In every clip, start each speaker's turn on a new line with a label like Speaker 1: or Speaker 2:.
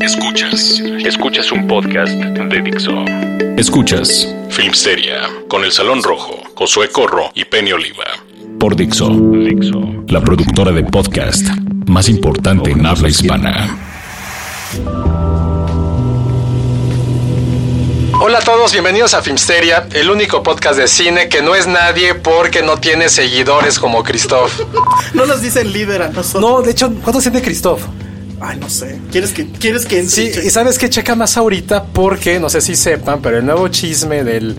Speaker 1: Escuchas, escuchas un podcast de Dixo. Escuchas Filmsteria con El Salón Rojo, Josué Corro y Penny Oliva. Por Dixo, Dixo, la productora de podcast más importante en habla hispana.
Speaker 2: Hola a todos, bienvenidos a Filmsteria, el único podcast de cine que no es nadie porque no tiene seguidores como Christoph.
Speaker 3: No nos dicen líder a nosotros.
Speaker 4: No, de hecho, ¿cuántos tiene Christoph?
Speaker 3: Ay, no sé. ¿Quieres que, quieres que
Speaker 4: Sí, y sabes qué checa más ahorita porque no sé si sepan, pero el nuevo chisme del.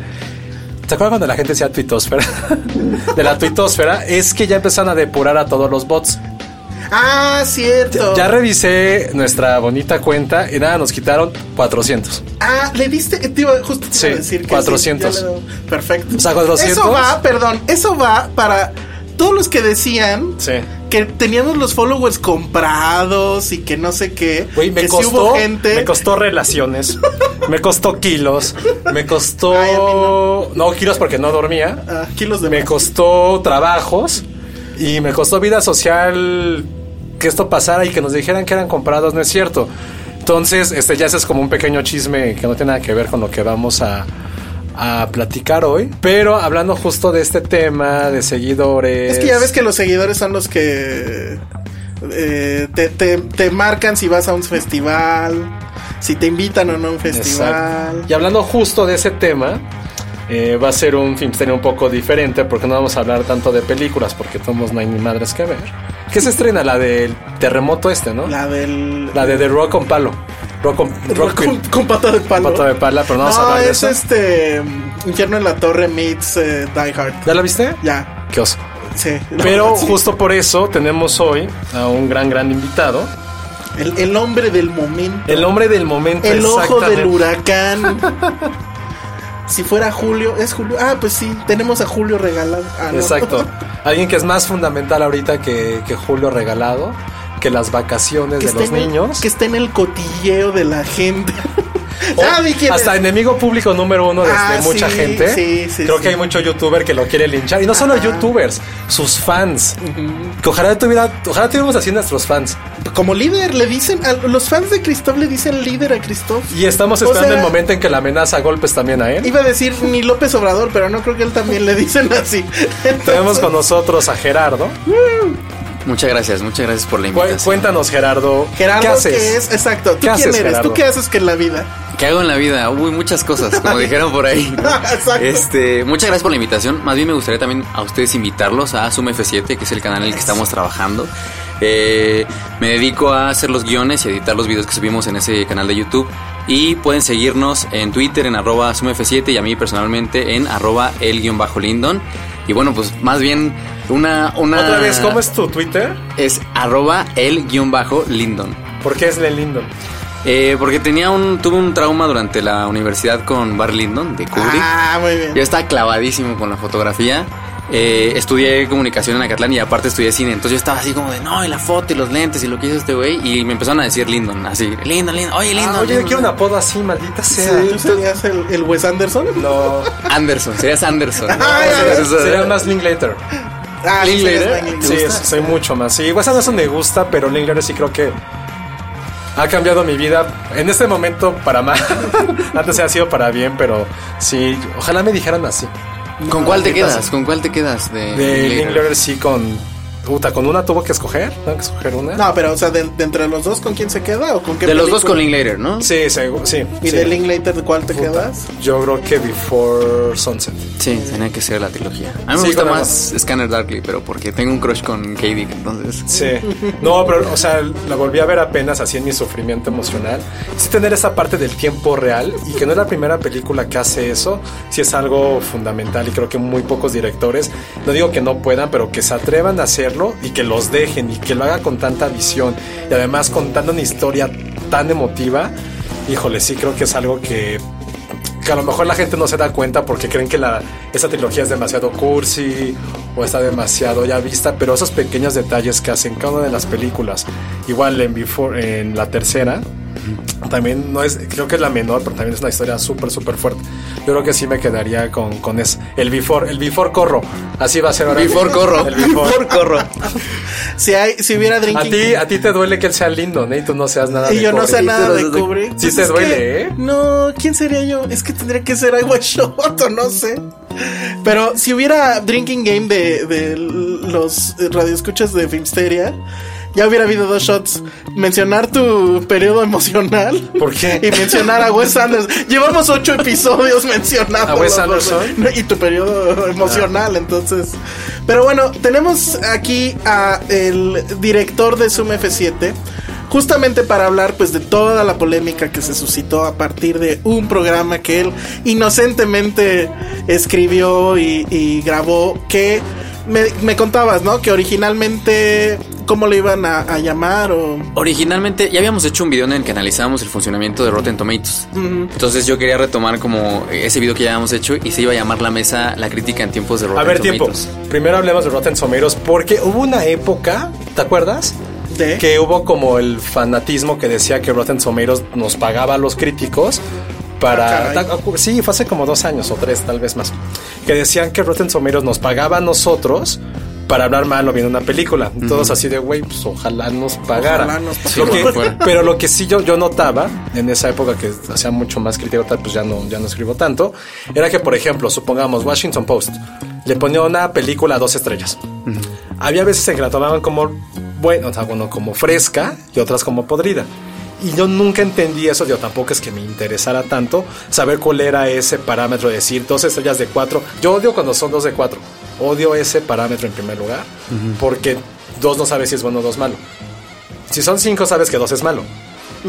Speaker 4: ¿Te acuerdas cuando la gente decía tuitosfera? de la tuitosfera, es que ya empezaron a depurar a todos los bots.
Speaker 3: Ah, cierto.
Speaker 4: Ya revisé nuestra bonita cuenta y nada, nos quitaron 400.
Speaker 3: Ah, le diste, te iba justo te
Speaker 4: Sí,
Speaker 3: iba a decir que
Speaker 4: 400.
Speaker 3: sí, doy. Perfecto.
Speaker 4: O sea, 400.
Speaker 3: Eso va, perdón, eso va para todos los que decían
Speaker 4: Sí.
Speaker 3: Que teníamos los followers comprados y que no sé qué.
Speaker 4: Güey, me
Speaker 3: que sí
Speaker 4: costó,
Speaker 3: hubo gente.
Speaker 4: me costó relaciones, me costó kilos, me costó...
Speaker 3: Ay,
Speaker 4: no. kilos porque no dormía,
Speaker 3: Ah, kilos de
Speaker 4: me
Speaker 3: más.
Speaker 4: costó trabajos y me costó vida social que esto pasara y que nos dijeran que eran comprados, no es cierto. Entonces, este ya ese es como un pequeño chisme que no tiene nada que ver con lo que vamos a, a platicar hoy. Pero hablando justo de este tema de seguidores.
Speaker 3: Es que ya ves que los seguidores son los que eh, te, te- te marcan si vas a un festival, si te invitan o no a un festival.
Speaker 4: Exacto. Y hablando justo de ese tema, eh, va a ser un filmsterio un poco diferente porque no vamos a hablar tanto de películas porque todos no hay ni madres que ver. ¿Qué se estrena? La del terremoto este, ¿no? La,
Speaker 3: La del.
Speaker 4: de The Rock con palo. Rock con, Rock
Speaker 3: con, con pata de palo.
Speaker 4: Pata de pala, pero no vamos a hablar de
Speaker 3: es
Speaker 4: eso.
Speaker 3: este. mm, Infierno en la Torre meets eh, Die Hard.
Speaker 4: ¿Ya la viste?
Speaker 3: Ya,
Speaker 4: Qué oso.
Speaker 3: sí.
Speaker 4: Pero
Speaker 3: sí.
Speaker 4: justo por eso tenemos hoy a un gran, gran invitado.
Speaker 3: El, el hombre del momento.
Speaker 4: El hombre del momento.
Speaker 3: El ojo del huracán. si fuera Julio, es Julio. Ah, pues sí, tenemos a Julio regalado. Ah, no.
Speaker 4: Exacto. Alguien que es más fundamental ahorita que, que Julio Regalado, que las vacaciones
Speaker 3: que
Speaker 4: de los
Speaker 3: el-
Speaker 4: niños.
Speaker 3: que esté en el cotilleo de la gente.
Speaker 4: O hasta
Speaker 3: es.
Speaker 4: enemigo público número uno de,
Speaker 3: Ah,
Speaker 4: de mucha
Speaker 3: sí,
Speaker 4: gente.
Speaker 3: sí, sí,
Speaker 4: Creo que hay mucho youtuber que lo quiere linchar. Y no solo youtubers, sus fans. Que ojalá tuviera, ojalá tuviéramos así nuestros fans.
Speaker 3: Como líder, le dicen. A, los fans de Christoph le dicen líder a Christoph.
Speaker 4: Y estamos
Speaker 3: O
Speaker 4: esperando
Speaker 3: sea,
Speaker 4: el momento en que la amenaza a golpes también a él.
Speaker 3: Iba a decir ni López Obrador, pero no creo que él también le dicen así.
Speaker 4: Tenemos con nosotros a Gerardo.
Speaker 5: Muchas gracias, muchas gracias por la invitación.
Speaker 4: Cuéntanos, Gerardo.
Speaker 3: Gerardo,
Speaker 4: ¿Qué haces?
Speaker 3: ¿qué es? Exacto. ¿Tú
Speaker 4: ¿Qué
Speaker 3: quién
Speaker 4: haces,
Speaker 3: eres?
Speaker 4: Gerardo?
Speaker 3: ¿Tú qué haces que en la vida?
Speaker 5: ¿Qué hago en la vida? Uy, muchas cosas, como dijeron por ahí.
Speaker 3: Exacto.
Speaker 5: Este, muchas gracias por la invitación. Más bien me gustaría también a ustedes invitarlos a Zoom F7, que es el canal en el que estamos trabajando. Eh, me dedico a hacer los guiones y editar los videos que subimos en ese canal de YouTube. Y pueden seguirnos en Twitter en arroba ZoomF7 y a mí personalmente en arroba el-lindon. Y bueno, pues más bien una... una
Speaker 4: Otra vez, ¿cómo es tu Twitter?
Speaker 5: Es arroba el-lindon.
Speaker 4: ¿Por qué es Len Lindo?
Speaker 5: Eh, porque tenía un, tuve un trauma durante la universidad con Barry Lyndon de Kubrick.
Speaker 3: Ah, muy bien.
Speaker 5: Yo estaba clavadísimo con la fotografía. Eh, estudié comunicación en Acatlán y aparte estudié cine. Entonces yo estaba así como de, no, y la foto y los lentes y lo que hizo este güey. Y me empezaron a decir Lyndon, así, Lyndon, Lyndon, oye, Lyndon.
Speaker 4: Ah, oye, yo quiero un apodo así, maldita
Speaker 3: Sí,
Speaker 4: sea.
Speaker 3: ¿Tú serías el, el Wes Anderson?
Speaker 4: No,
Speaker 5: Anderson, serías Anderson.
Speaker 3: Ay, ay,
Speaker 4: sería más Linklater.
Speaker 3: Ah, sí,
Speaker 5: Linklater.
Speaker 3: serías.
Speaker 4: Sí, soy mucho más. Sí, Wes Anderson me gusta, pero Linklater sí creo que ha cambiado mi vida. En este momento para mal. Antes ha sido para bien, pero sí, ojalá me dijeran así.
Speaker 5: ¿Con cuál te quedas? ¿Con cuál te quedas? De,
Speaker 4: De sí con Puta, con una tuvo que escoger. Tengo que escoger una.
Speaker 3: No, pero, o sea, de, de entre los dos, ¿con quién se queda? ¿O con qué
Speaker 5: De los dos
Speaker 3: película?
Speaker 5: con Linklater, ¿no?
Speaker 4: Sí, segu- sí.
Speaker 3: ¿Y
Speaker 4: sí.
Speaker 3: de Linklater cuál te quedas?
Speaker 4: Yo creo que Before Sunset.
Speaker 5: Sí, tenía que ser la trilogía. A mí me
Speaker 4: Sí,
Speaker 5: gusta más Scanner Darkly, pero porque tengo un crush con Katie, entonces.
Speaker 4: Sí. No, pero, o sea, la volví a ver apenas así en mi sufrimiento emocional. Sí tener esa parte del tiempo real y que no es la primera película que hace eso, sí es algo fundamental y creo que muy pocos directores, no digo que no puedan, pero que se atrevan a hacerlo y que los dejen y que lo haga con tanta visión y además contando una historia tan emotiva. Híjole, sí creo que es algo que que a lo mejor la gente no se da cuenta porque creen que la, esa trilogía es demasiado cursi o está demasiado ya vista, pero esos pequeños detalles que hacen cada una de las películas, igual en, Before, en la tercera, también no es, creo que es la menor, pero también es una historia súper, súper fuerte. Yo creo que sí me quedaría con, con ese, el Before, el Before Corro, así va a ser ahora.
Speaker 5: Before Corro.
Speaker 4: El Before.
Speaker 5: Corro.
Speaker 3: Si, hay, si hubiera
Speaker 4: A
Speaker 3: Drinking
Speaker 4: ti, a ti te duele que él sea lindo, ¿no? Y tú no seas nada
Speaker 3: Y
Speaker 4: de
Speaker 3: yo no sé nada de Kubrick.
Speaker 4: Sí
Speaker 3: Pues
Speaker 4: te duele,
Speaker 3: que-
Speaker 4: ¿eh?
Speaker 3: No, ¿quién sería yo? Es que tendría que ser Iowa Shot o no sé. Pero si hubiera Drinking Game de, de los radioescuchas de Filmsteria, ya hubiera habido dos shots. Mencionar tu periodo emocional.
Speaker 4: ¿Por qué?
Speaker 3: Y mencionar a Wes Anderson. Llevamos ocho episodios mencionando.
Speaker 4: ¿A Wes Anderson?
Speaker 3: Y tu periodo emocional, entonces. Pero bueno, tenemos aquí a el director de Zoom F7 justamente para hablar pues de toda la polémica que se suscitó a partir de un programa que él inocentemente escribió y, y grabó que me, me contabas, ¿no? Que originalmente cómo le iban a, a llamar o
Speaker 5: Originalmente ya habíamos hecho un video en el que analizábamos el funcionamiento de Rotten Tomatoes. Entonces yo quería retomar como ese video que ya habíamos hecho y se iba a llamar la mesa La crítica en tiempos de Rotten
Speaker 4: A ver, tiempo.
Speaker 5: Tomatoes.
Speaker 4: Primero hablemos de Rotten Tomatoes porque hubo una época, ¿te acuerdas?
Speaker 3: de
Speaker 4: Que hubo como el fanatismo que decía que Rotten Tomatoes nos pagaba a los críticos para...
Speaker 3: Ah,
Speaker 4: sí, fue hace como dos años o tres, tal vez más. Que decían que Rotten Tomatoes nos pagaba a nosotros para hablar mal o bien de una película. Todos así de, güey, pues ojalá nos pagara.
Speaker 3: Ojalá nos
Speaker 5: Sí,
Speaker 4: Lo que-
Speaker 5: bueno,
Speaker 4: pero lo que sí yo, yo notaba en esa época que hacía mucho más crítica, tal, pues ya no, ya no escribo tanto, era que, por ejemplo, supongamos Washington Post le ponía una película a dos estrellas. Había veces en que la tomaban como, bueno, o sea, bueno, como fresca y otras como podrida. Y yo nunca entendí eso, yo tampoco es que me interesara tanto saber cuál era ese parámetro, de decir dos estrellas de cuatro. Yo odio cuando son dos de cuatro. Odio ese parámetro en primer lugar, porque dos no sabes si es bueno o dos malo. Si son cinco, sabes que dos es malo.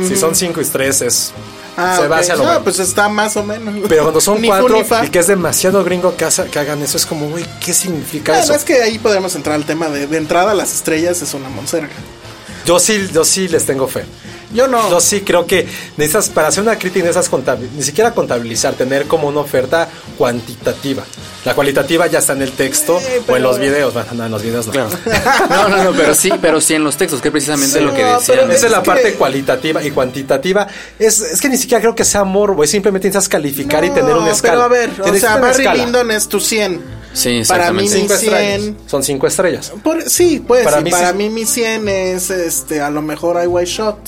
Speaker 4: Si son cinco y tres es.
Speaker 3: Ah,
Speaker 4: se va hacia lo
Speaker 3: No,
Speaker 4: malo.
Speaker 3: pues está más o menos.
Speaker 4: Pero cuando son cuatro y que es demasiado gringo que, hace- que hagan eso, es como, güey, ¿qué significa
Speaker 3: Bueno,
Speaker 4: eso?
Speaker 3: es que ahí podemos entrar al tema de, de entrada las estrellas es una monserga.
Speaker 4: Yo sí, yo sí les tengo fe.
Speaker 3: Yo no.
Speaker 4: Yo sí creo que necesitas, para hacer una crítica necesitas contabil- ni siquiera contabilizar, tener como una oferta cuantitativa. La cualitativa ya está en el texto
Speaker 3: Eh,
Speaker 4: o en los videos. Bueno, no, en los videos no.
Speaker 5: Claro. No, no, no, pero sí, pero sí en los textos, que es precisamente
Speaker 3: Sí,
Speaker 5: lo que
Speaker 3: no,
Speaker 5: decían.
Speaker 4: Esa es la
Speaker 3: que-
Speaker 4: parte cualitativa y cuantitativa. Es, es que ni siquiera creo que sea morbo, es simplemente necesitas calificar y
Speaker 3: No,
Speaker 4: tener una escala.
Speaker 3: Pero a ver, o sea, Barry. Lyndon es tu 100.
Speaker 5: Sí,
Speaker 3: Para mí mi 100.
Speaker 4: estrellas. Son cinco estrellas.
Speaker 3: Por- sí, pues
Speaker 4: Para
Speaker 3: para,
Speaker 4: mí
Speaker 3: para
Speaker 4: sí.
Speaker 3: mí mi 100 es este a lo mejor I White Shot.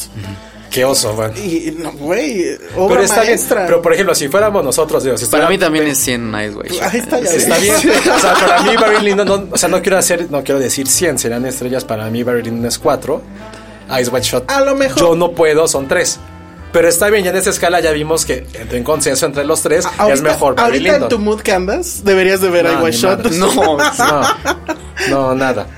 Speaker 4: Qué oso, güey.
Speaker 3: Y no, güey, obra
Speaker 4: Pero está bien.
Speaker 3: maestra.
Speaker 4: Pero por ejemplo, si fuéramos nosotros, digo, si
Speaker 5: Para mí también es 100 Night Way.
Speaker 3: Ahí está, ya
Speaker 4: Está bien. O sea, para mí Barry Lyndon, no, o sea, no quiero hacer, no quiero decir 100, serán estrellas. Para mí Barry Lyndon es 4. Ice White Shot.
Speaker 3: A lo mejor.
Speaker 4: Yo no puedo, son 3. Pero está bien, ya en esa escala ya vimos que entre en consenso entre los tres
Speaker 3: Ahorita,
Speaker 4: es mejor Barry
Speaker 3: ahorita en tu mood que andas, deberías de ver
Speaker 4: No,
Speaker 3: I Shot.
Speaker 5: No,
Speaker 4: No, no, nada.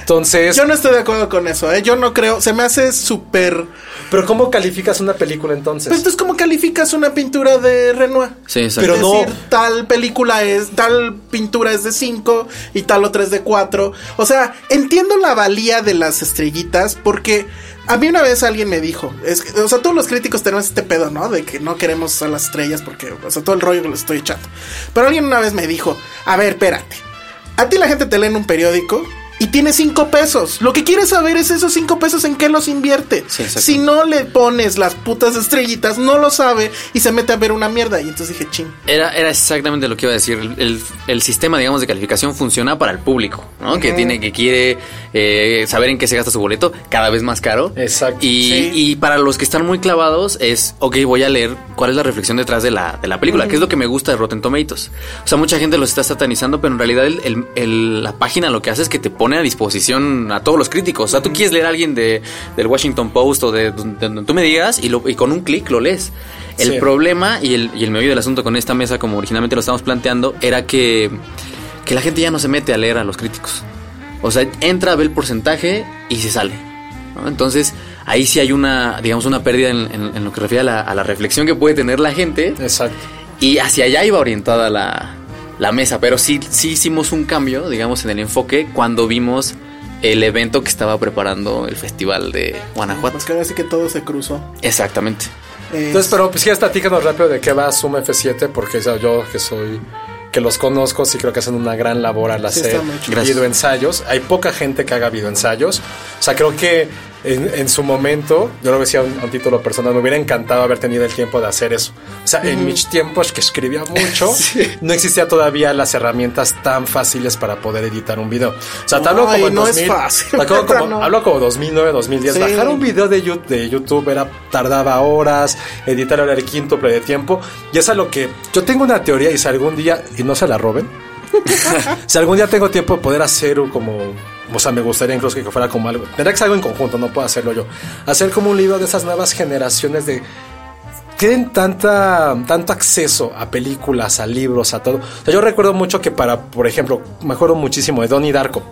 Speaker 4: Entonces,
Speaker 3: Yo no estoy de acuerdo con eso, ¿eh? Yo no creo. Se me hace súper.
Speaker 4: pero ¿cómo calificas una película entonces?
Speaker 3: Pues entonces, ¿cómo calificas una pintura de Renoir?
Speaker 5: Sí, exacto.
Speaker 4: Pero no-
Speaker 3: decir, tal película es, tal pintura es de 5 y tal otra es de 4. O sea, entiendo la valía de las estrellitas porque a mí una vez alguien me dijo, es que, o sea, todos los críticos tenemos este pedo, ¿no? De que no queremos a las estrellas porque, o sea, todo el rollo que estoy echando. Pero alguien una vez me dijo, a ver, espérate, a ti la gente te lee en un periódico. Y tiene cinco pesos. Lo que quieres saber es esos cinco pesos en qué los invierte.
Speaker 5: Sí,
Speaker 3: si no le pones las putas estrellitas, no lo sabe y se mete a ver una mierda. Y entonces dije, ching.
Speaker 5: Era, era exactamente lo que iba a decir. El, el- el sistema, digamos, de calificación funciona para el público, ¿no? Que tiene, que quiere eh, saber en qué se gasta su boleto, cada vez más caro.
Speaker 4: Exacto.
Speaker 5: Y,
Speaker 3: Sí.
Speaker 5: y para los que están muy clavados es, ok, voy a leer cuál es la reflexión detrás de la, de la película, que es lo que me gusta de Rotten Tomatoes. O sea, mucha gente los está satanizando, pero en realidad el- el- el- la página lo que hace es que te pone a disposición a todos los críticos. O sea, tú quieres leer a alguien de, del Washington Post o de donde, donde tú me digas y, lo- y con un clic lo lees. El
Speaker 4: Sí.
Speaker 5: problema y el, y el meollo del asunto con esta mesa, como originalmente lo estábamos planteando, era que, que la gente ya no se mete a leer a los críticos. O sea, entra, ve el porcentaje y se sale. ¿no? Entonces, ahí sí hay una, digamos, una pérdida en, en- en lo que refiere a la, a la reflexión que puede tener la gente.
Speaker 4: Exacto.
Speaker 5: Y hacia allá iba orientada la, la mesa. Pero sí, sí hicimos un cambio, digamos, en el enfoque cuando vimos el evento que estaba preparando el festival de Guanajuato.
Speaker 3: Pues que ahora sí que todo se cruzó.
Speaker 5: Exactamente.
Speaker 4: Entonces, pero pues sí, platícanos rápido de qué va Zoom F7, porque yo que soy que los conozco, sí creo que hacen una gran labor al
Speaker 3: Sí,
Speaker 4: hacer.
Speaker 5: Gracias.
Speaker 4: videoensayos. Hay poca gente que haga videoensayos. O sea, creo que en, en su momento, yo lo decía a un, a un título personal, me hubiera encantado haber tenido el tiempo de hacer eso. O sea, en mis tiempos que escribía mucho, no existía todavía las herramientas tan fáciles para poder editar un video. O sea, te hablo
Speaker 3: Ay,
Speaker 4: como en
Speaker 3: no es
Speaker 4: 2000,
Speaker 3: fácil,
Speaker 4: te hablo como,
Speaker 3: no.
Speaker 4: hablo como 2009, 2010.
Speaker 3: Sí.
Speaker 4: Bajar un video de, Yu- de YouTube era tardaba horas, editar era el quíntuple de tiempo. Y es a lo que yo tengo una teoría y si algún día, y no se la roben, si algún día tengo tiempo de poder hacer un como, o sea, me gustaría incluso que fuera como algo, tendría que ser algo en conjunto, no puedo hacerlo yo. Hacer como un libro de esas nuevas generaciones de tienen tanta, tanto acceso a películas, a libros, a todo. O sea, yo recuerdo mucho que para, por ejemplo, me acuerdo muchísimo de Donnie Darko.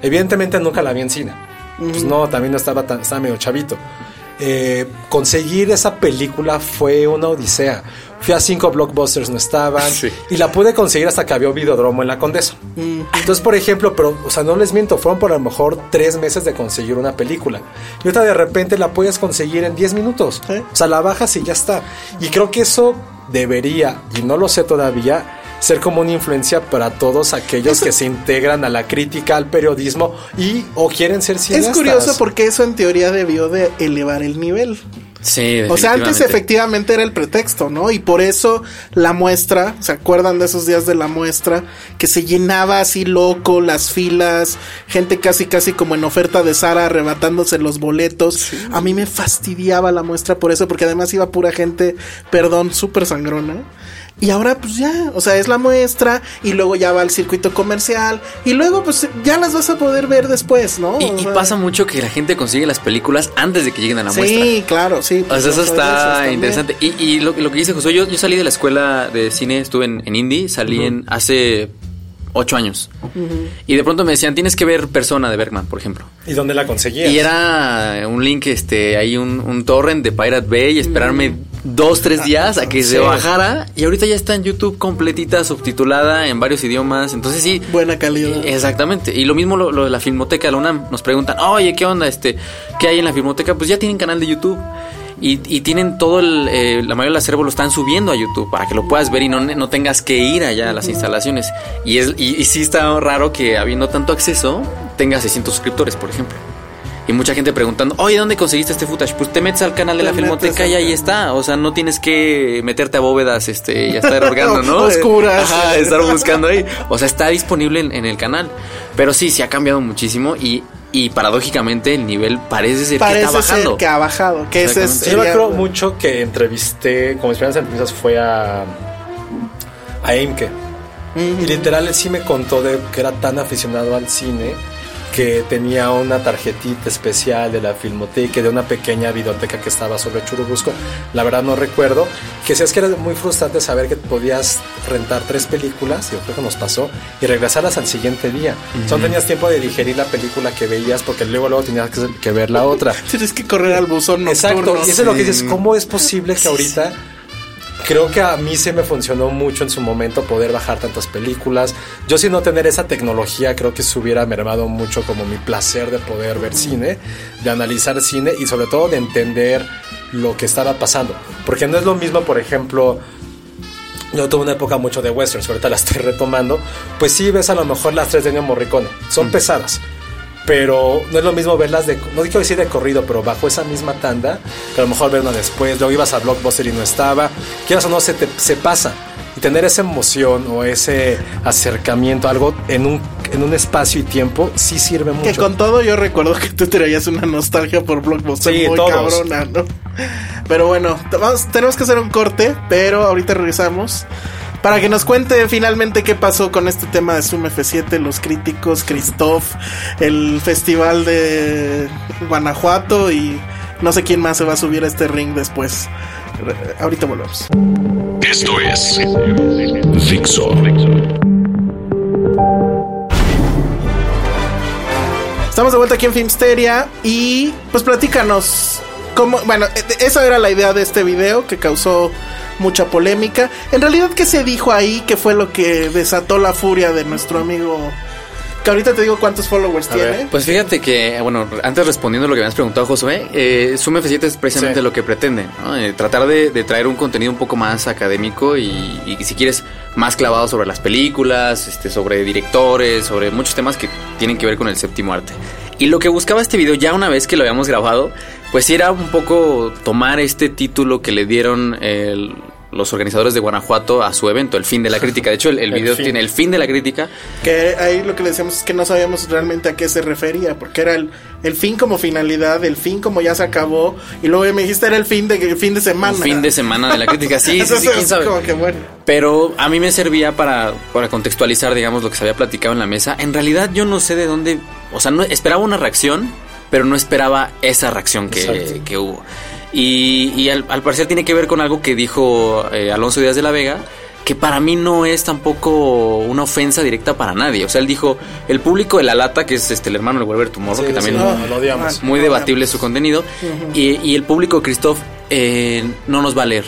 Speaker 4: Evidentemente nunca la vi en cine. Pues no, también no estaba tan, estaba medio chavito. Eh, conseguir esa película fue una odisea. Fui a cinco blockbusters, no estaban.
Speaker 5: Sí.
Speaker 4: Y la pude conseguir hasta que había un videodromo en la Condesa. Entonces, por ejemplo, pero, o sea, no les miento, fueron por a lo mejor tres meses de conseguir una película. Y ahorita de repente la puedes conseguir en 10 minutos.
Speaker 3: Sí.
Speaker 4: O sea, la bajas y ya está. Y creo que eso debería, y no lo sé todavía, ser como una influencia para todos aquellos que se integran a la crítica, al periodismo y o quieren ser
Speaker 3: es
Speaker 4: cineastas.
Speaker 3: curioso porque eso en teoría debió de elevar el nivel.
Speaker 5: Sí,
Speaker 3: O sea, antes efectivamente era el pretexto, ¿no? Y por eso la muestra, ¿se acuerdan de esos días de la muestra? Que se llenaba así loco, las filas, gente casi casi como en oferta de Sara arrebatándose los boletos. A mí me fastidiaba la muestra por eso, porque además iba pura gente, perdón, súper sangrona. Y ahora pues ya, o sea, es la muestra y luego ya va al circuito comercial y luego pues ya las vas a poder ver después, ¿no?
Speaker 5: Y,
Speaker 3: O
Speaker 5: y
Speaker 3: sea,
Speaker 5: pasa mucho que la gente consigue las películas antes de que lleguen a la muestra.
Speaker 3: Sí, claro, sí.
Speaker 5: O
Speaker 3: pues,
Speaker 5: sea, eso
Speaker 3: yo soy de esos
Speaker 5: está interesante. Y, y lo, lo que dice Josué, yo, yo salí de la escuela de cine, estuve en, en Indie, salí en hace ocho años. Y de pronto me decían, tienes que ver Persona de Bergman, por ejemplo.
Speaker 4: ¿Y dónde la conseguías?
Speaker 5: Y era un link, este, ahí un, un torrent de Pirate Bay y esperarme dos, tres días a que se bajara. Y ahorita ya está en YouTube completita, subtitulada en varios idiomas. Entonces sí.
Speaker 3: Buena calidad.
Speaker 5: Exactamente. Y lo mismo lo, lo de la Filmoteca de la UNAM. Nos preguntan, oye, ¿qué onda? Este, ¿Qué hay en la Filmoteca? Pues ya tienen canal de YouTube. Y, y tienen todo el, eh, la mayoría del acervo lo están subiendo a YouTube para que lo puedas ver y no, no tengas que ir allá a las instalaciones. Y, es, y, y sí está raro que habiendo tanto acceso tengas 600 suscriptores, por ejemplo. Y mucha gente preguntando, oye, ¿dónde conseguiste este footage? Pues te metes al canal de
Speaker 3: Te
Speaker 5: la Filmoteca y ahí está. O sea, no tienes que meterte a bóvedas este, y estar orgando, ¿no?
Speaker 3: Oscuras.
Speaker 5: Ajá, estar buscando ahí. O sea, está disponible en, en el canal. Pero sí, se ha cambiado muchísimo y, y paradójicamente el nivel parece ser que está bajando.
Speaker 3: ser que ha bajado. Que ese es.
Speaker 4: Yo me acuerdo mucho que entrevisté, como mis primeras entrevistas fue a, a Eimke. Y literal él sí me contó de que era tan aficionado al cine que tenía una tarjetita especial de la Filmoteca, de una pequeña biblioteca que estaba sobre Churubusco. La verdad no recuerdo. Que sí es que era muy frustrante saber que podías rentar tres películas, y creo que nos pasó, y regresarlas al siguiente día. O sea, no tenías tiempo de digerir la película que veías porque luego luego tenías que, que ver la otra.
Speaker 3: Tienes que correr al buzón nocturno.
Speaker 4: Exacto, y eso es lo que dices, ¿cómo es posible que ahorita creo que a mí se me funcionó mucho en su momento poder bajar tantas películas? Yo sin no tener esa tecnología creo que se hubiera mermado mucho como mi placer de poder ver cine, de analizar cine y sobre todo de entender lo que estaba pasando, porque no es lo mismo, por ejemplo, yo tuve una época mucho de westerns, ahorita la estoy retomando. Pues sí, ves a lo mejor las tres de Ennio Morricone. Son pesadas. Pero no es lo mismo verlas de. No quiero decir de corrido, pero bajo esa misma tanda. Que a lo mejor ver una después. Luego ibas a Blockbuster y no estaba. Quieras o no, se, te, se pasa. Y tener esa emoción o ese acercamiento, algo en un, en un espacio y tiempo sí sirve mucho.
Speaker 3: Que con todo yo recuerdo que tú traías una nostalgia por Blockbuster
Speaker 4: Sí,
Speaker 3: muy
Speaker 4: todos.
Speaker 3: cabrona, ¿no? Pero bueno, vamos- tenemos que hacer un corte, pero ahorita regresamos. Para que nos cuente finalmente qué pasó con este tema de Zoom F7, los críticos, Christoph, el festival de Guanajuato y no sé quién más se va a subir a este ring después. Ahorita volvemos.
Speaker 1: Esto es Dixo.
Speaker 3: Estamos de vuelta aquí en Filmsteria y pues platícanos bueno, eh, esa era la idea de este video que causó mucha polémica. En realidad, ¿qué se dijo ahí? ¿Qué fue lo que desató la furia de nuestro amigo? Que ahorita te digo cuántos followers tiene.
Speaker 5: Pues fíjate que, bueno, antes respondiendo a lo que me has preguntado, Josué, eh, Zoom F7 es precisamente
Speaker 4: Sí.
Speaker 5: lo que pretende, ¿no? Eh, tratar de, de traer un contenido un poco más académico y, y si quieres más clavado sobre las películas, este, sobre directores, sobre muchos temas que tienen que ver con el séptimo arte. Y lo que buscaba este video, ya una vez que lo habíamos grabado, pues sí era un poco tomar este título que le dieron el- los organizadores de Guanajuato a su evento, el fin de la crítica. De hecho, el, el
Speaker 4: El
Speaker 5: video
Speaker 4: fin.
Speaker 5: tiene el fin de la crítica.
Speaker 3: Que ahí lo que le decíamos es que no sabíamos realmente a qué se refería, porque era el, el fin como finalidad, el fin como ya se acabó, y luego me dijiste era el fin de el fin de semana.
Speaker 5: Un fin de semana de la crítica. Sí, sí, sí, quién sabe.
Speaker 3: como que bueno.
Speaker 5: Pero a mí me servía para, para contextualizar, digamos, lo que se había platicado en la mesa. En realidad yo no sé de dónde, o sea, no esperaba una reacción, pero no esperaba esa reacción que, que hubo. Y, y al, al parecer tiene que ver con algo que dijo eh, Alonso Díaz de la Vega, que para mí no es tampoco una ofensa directa para nadie. O sea, él dijo, el público de la lata, que es este el hermano de Wolver Tomorrow,
Speaker 4: Sí,
Speaker 5: que también
Speaker 4: sí, no, lo odiamos.
Speaker 5: muy debatible su contenido, y, y el público de Christoph eh, no nos va a leer.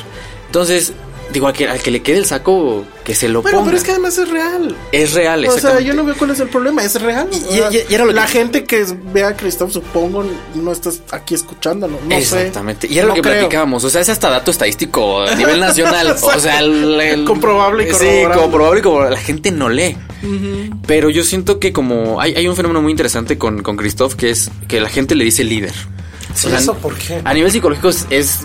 Speaker 5: Entonces, digo, al que, al que le quede el saco, que se lo
Speaker 3: Bueno, pero es que además es real.
Speaker 5: Es real,
Speaker 3: O sea, yo no veo cuál es el problema, es real.
Speaker 5: Y- y- y era lo
Speaker 3: la
Speaker 5: que-
Speaker 3: gente que ve a Christoph, supongo, no estás aquí escuchándolo. No
Speaker 5: Exactamente.
Speaker 3: sé.
Speaker 5: Y era lo que
Speaker 3: creo.
Speaker 5: platicábamos. O sea, es hasta dato estadístico a nivel nacional. o sea, el, el-
Speaker 3: Comprobable y
Speaker 5: Sí, comprobable y corroborable. La gente no lee. Pero yo siento que como hay, hay un fenómeno muy interesante con, con Christoph que es que la gente le dice líder.
Speaker 4: Sí,
Speaker 5: O sea,
Speaker 4: ¿eso por qué?
Speaker 5: A nivel psicológico es, es,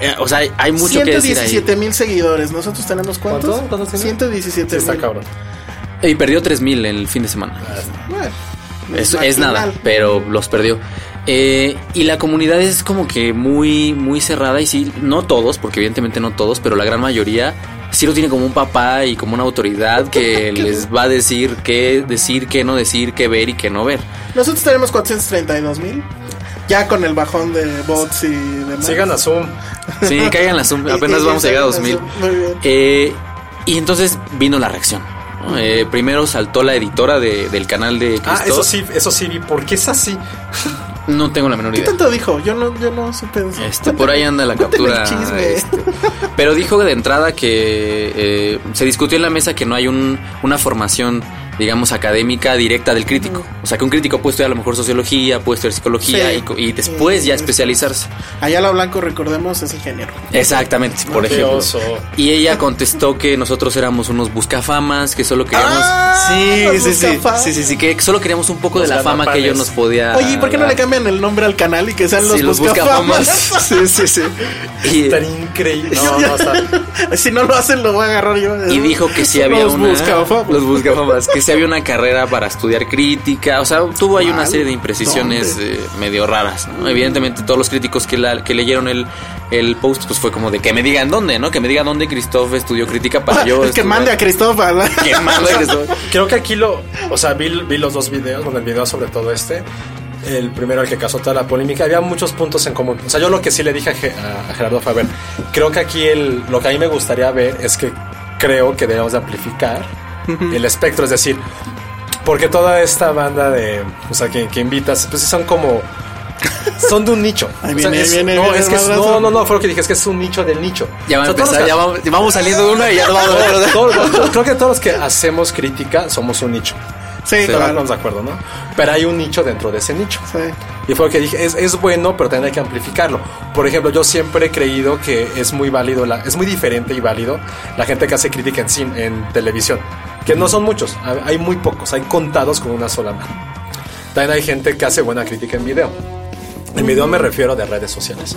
Speaker 5: eh, o sea, hay, mucho que decir ahí.
Speaker 3: 117 mil seguidores. ¿Nosotros tenemos cuántos?
Speaker 4: ¿Cuánto? ¿Cuántos tiene?
Speaker 3: 117
Speaker 4: Sí, está
Speaker 3: mil.
Speaker 4: cabrón.
Speaker 5: Y perdió 3000 el fin de semana.
Speaker 3: Bueno,
Speaker 5: Es,
Speaker 3: marginal.
Speaker 5: es nada, pero los perdió. Eh, y la comunidad es como que muy, muy cerrada y sí, no todos, porque evidentemente no todos, pero la gran mayoría sí lo tiene como un papá y como una autoridad que les va a decir qué decir, qué no decir, qué ver y qué no ver.
Speaker 3: Nosotros tenemos 432 mil. Ya con el bajón de bots y demás.
Speaker 4: Sigan a Zoom.
Speaker 5: Sí, caigan la Zoom, apenas
Speaker 3: y-
Speaker 5: vamos a llegar a
Speaker 3: y-
Speaker 5: 2000.
Speaker 3: Muy bien.
Speaker 5: Eh, y entonces vino la reacción. ¿no? Eh, primero saltó la editora de- del canal de
Speaker 4: Ah,
Speaker 5: Christoph.
Speaker 4: eso sí, eso sí vi. ¿Por qué es así?
Speaker 5: No tengo la menor
Speaker 3: ¿Qué
Speaker 5: idea.
Speaker 3: tanto dijo? Yo no, yo no supe. eso.
Speaker 5: Este, por ahí anda la captura. este. pero dijo de entrada que eh, se discutió en la mesa que no hay un- una formación, digamos, académica directa del crítico. O sea, que un crítico puede estudiar a lo mejor sociología, puede estudiar psicología
Speaker 3: Sí.
Speaker 5: y co- y, después ya especializarse.
Speaker 3: Ayala Blanco, recordemos, es ingeniero.
Speaker 5: Exactamente, por ejemplo. Y ella contestó que nosotros éramos unos buscafamas, que solo queríamos.
Speaker 3: Ah,
Speaker 5: sí, sí, sí, sí, sí, sí, que solo queríamos un poco
Speaker 4: Los
Speaker 5: de la fama que ellos nos podía.
Speaker 3: Oye, ¿y por qué no le cambian el nombre al canal y que sean
Speaker 5: Sí,
Speaker 3: los,
Speaker 5: buscafamas.
Speaker 3: sí, sí, sí.
Speaker 5: Y,
Speaker 4: Estaría increíble. No, no, está.
Speaker 3: Si no lo hacen, lo voy a agarrar yo.
Speaker 5: Y dijo que sí había
Speaker 3: los
Speaker 5: una.
Speaker 3: buscafamas.
Speaker 5: Los buscafamas. Que había una carrera para estudiar crítica. O sea, tuvo ahí una serie de imprecisiones eh, medio raras. ¿no? Evidentemente, todos los críticos que, la- que leyeron el, el post, pues fue como de que me digan dónde, ¿no? Que me digan dónde Christoph estudió crítica para yo.
Speaker 3: es que mande a Cristóbal.
Speaker 5: Que mande a Christoph.
Speaker 4: Creo que aquí lo. O sea, vi, vi los dos videos. Bueno, el video sobre todo este. El primero, el que causó toda la polémica. Había muchos puntos en común. O sea, yo lo que sí le dije a, Ge- a- Gerardo fue: a ver, creo que aquí el, lo que a mí me gustaría ver es que creo que debemos de amplificar el espectro. Es decir, porque toda esta banda de. O sea, que, que invitas, pues son como. Son de un nicho.
Speaker 3: Ahí
Speaker 4: O sea,
Speaker 3: viene,
Speaker 4: es-
Speaker 3: ahí viene,
Speaker 4: no,
Speaker 3: viene
Speaker 4: es que es- no, no, no, fue lo que dije, es que es un nicho del nicho.
Speaker 5: Ya va a
Speaker 4: O sea,
Speaker 5: empezar,
Speaker 4: los
Speaker 5: ya vamos, vamos saliendo de una y ya nos vamos a otra.
Speaker 4: todos- todos- creo que todos los que hacemos crítica somos un nicho.
Speaker 3: Sí,
Speaker 4: Claro.
Speaker 3: claro.
Speaker 4: Estamos de acuerdo, ¿no? Pero hay un nicho dentro de ese nicho.
Speaker 3: Sí.
Speaker 4: Y fue lo que dije, es, es bueno, pero también hay que amplificarlo. Por ejemplo, yo siempre he creído que es muy válido, la, es muy diferente y válido la gente que hace crítica en en televisión. Que no son muchos, hay- muy pocos, hay contados con una sola mano. También hay gente que hace buena crítica en video. En video me refiero de redes sociales.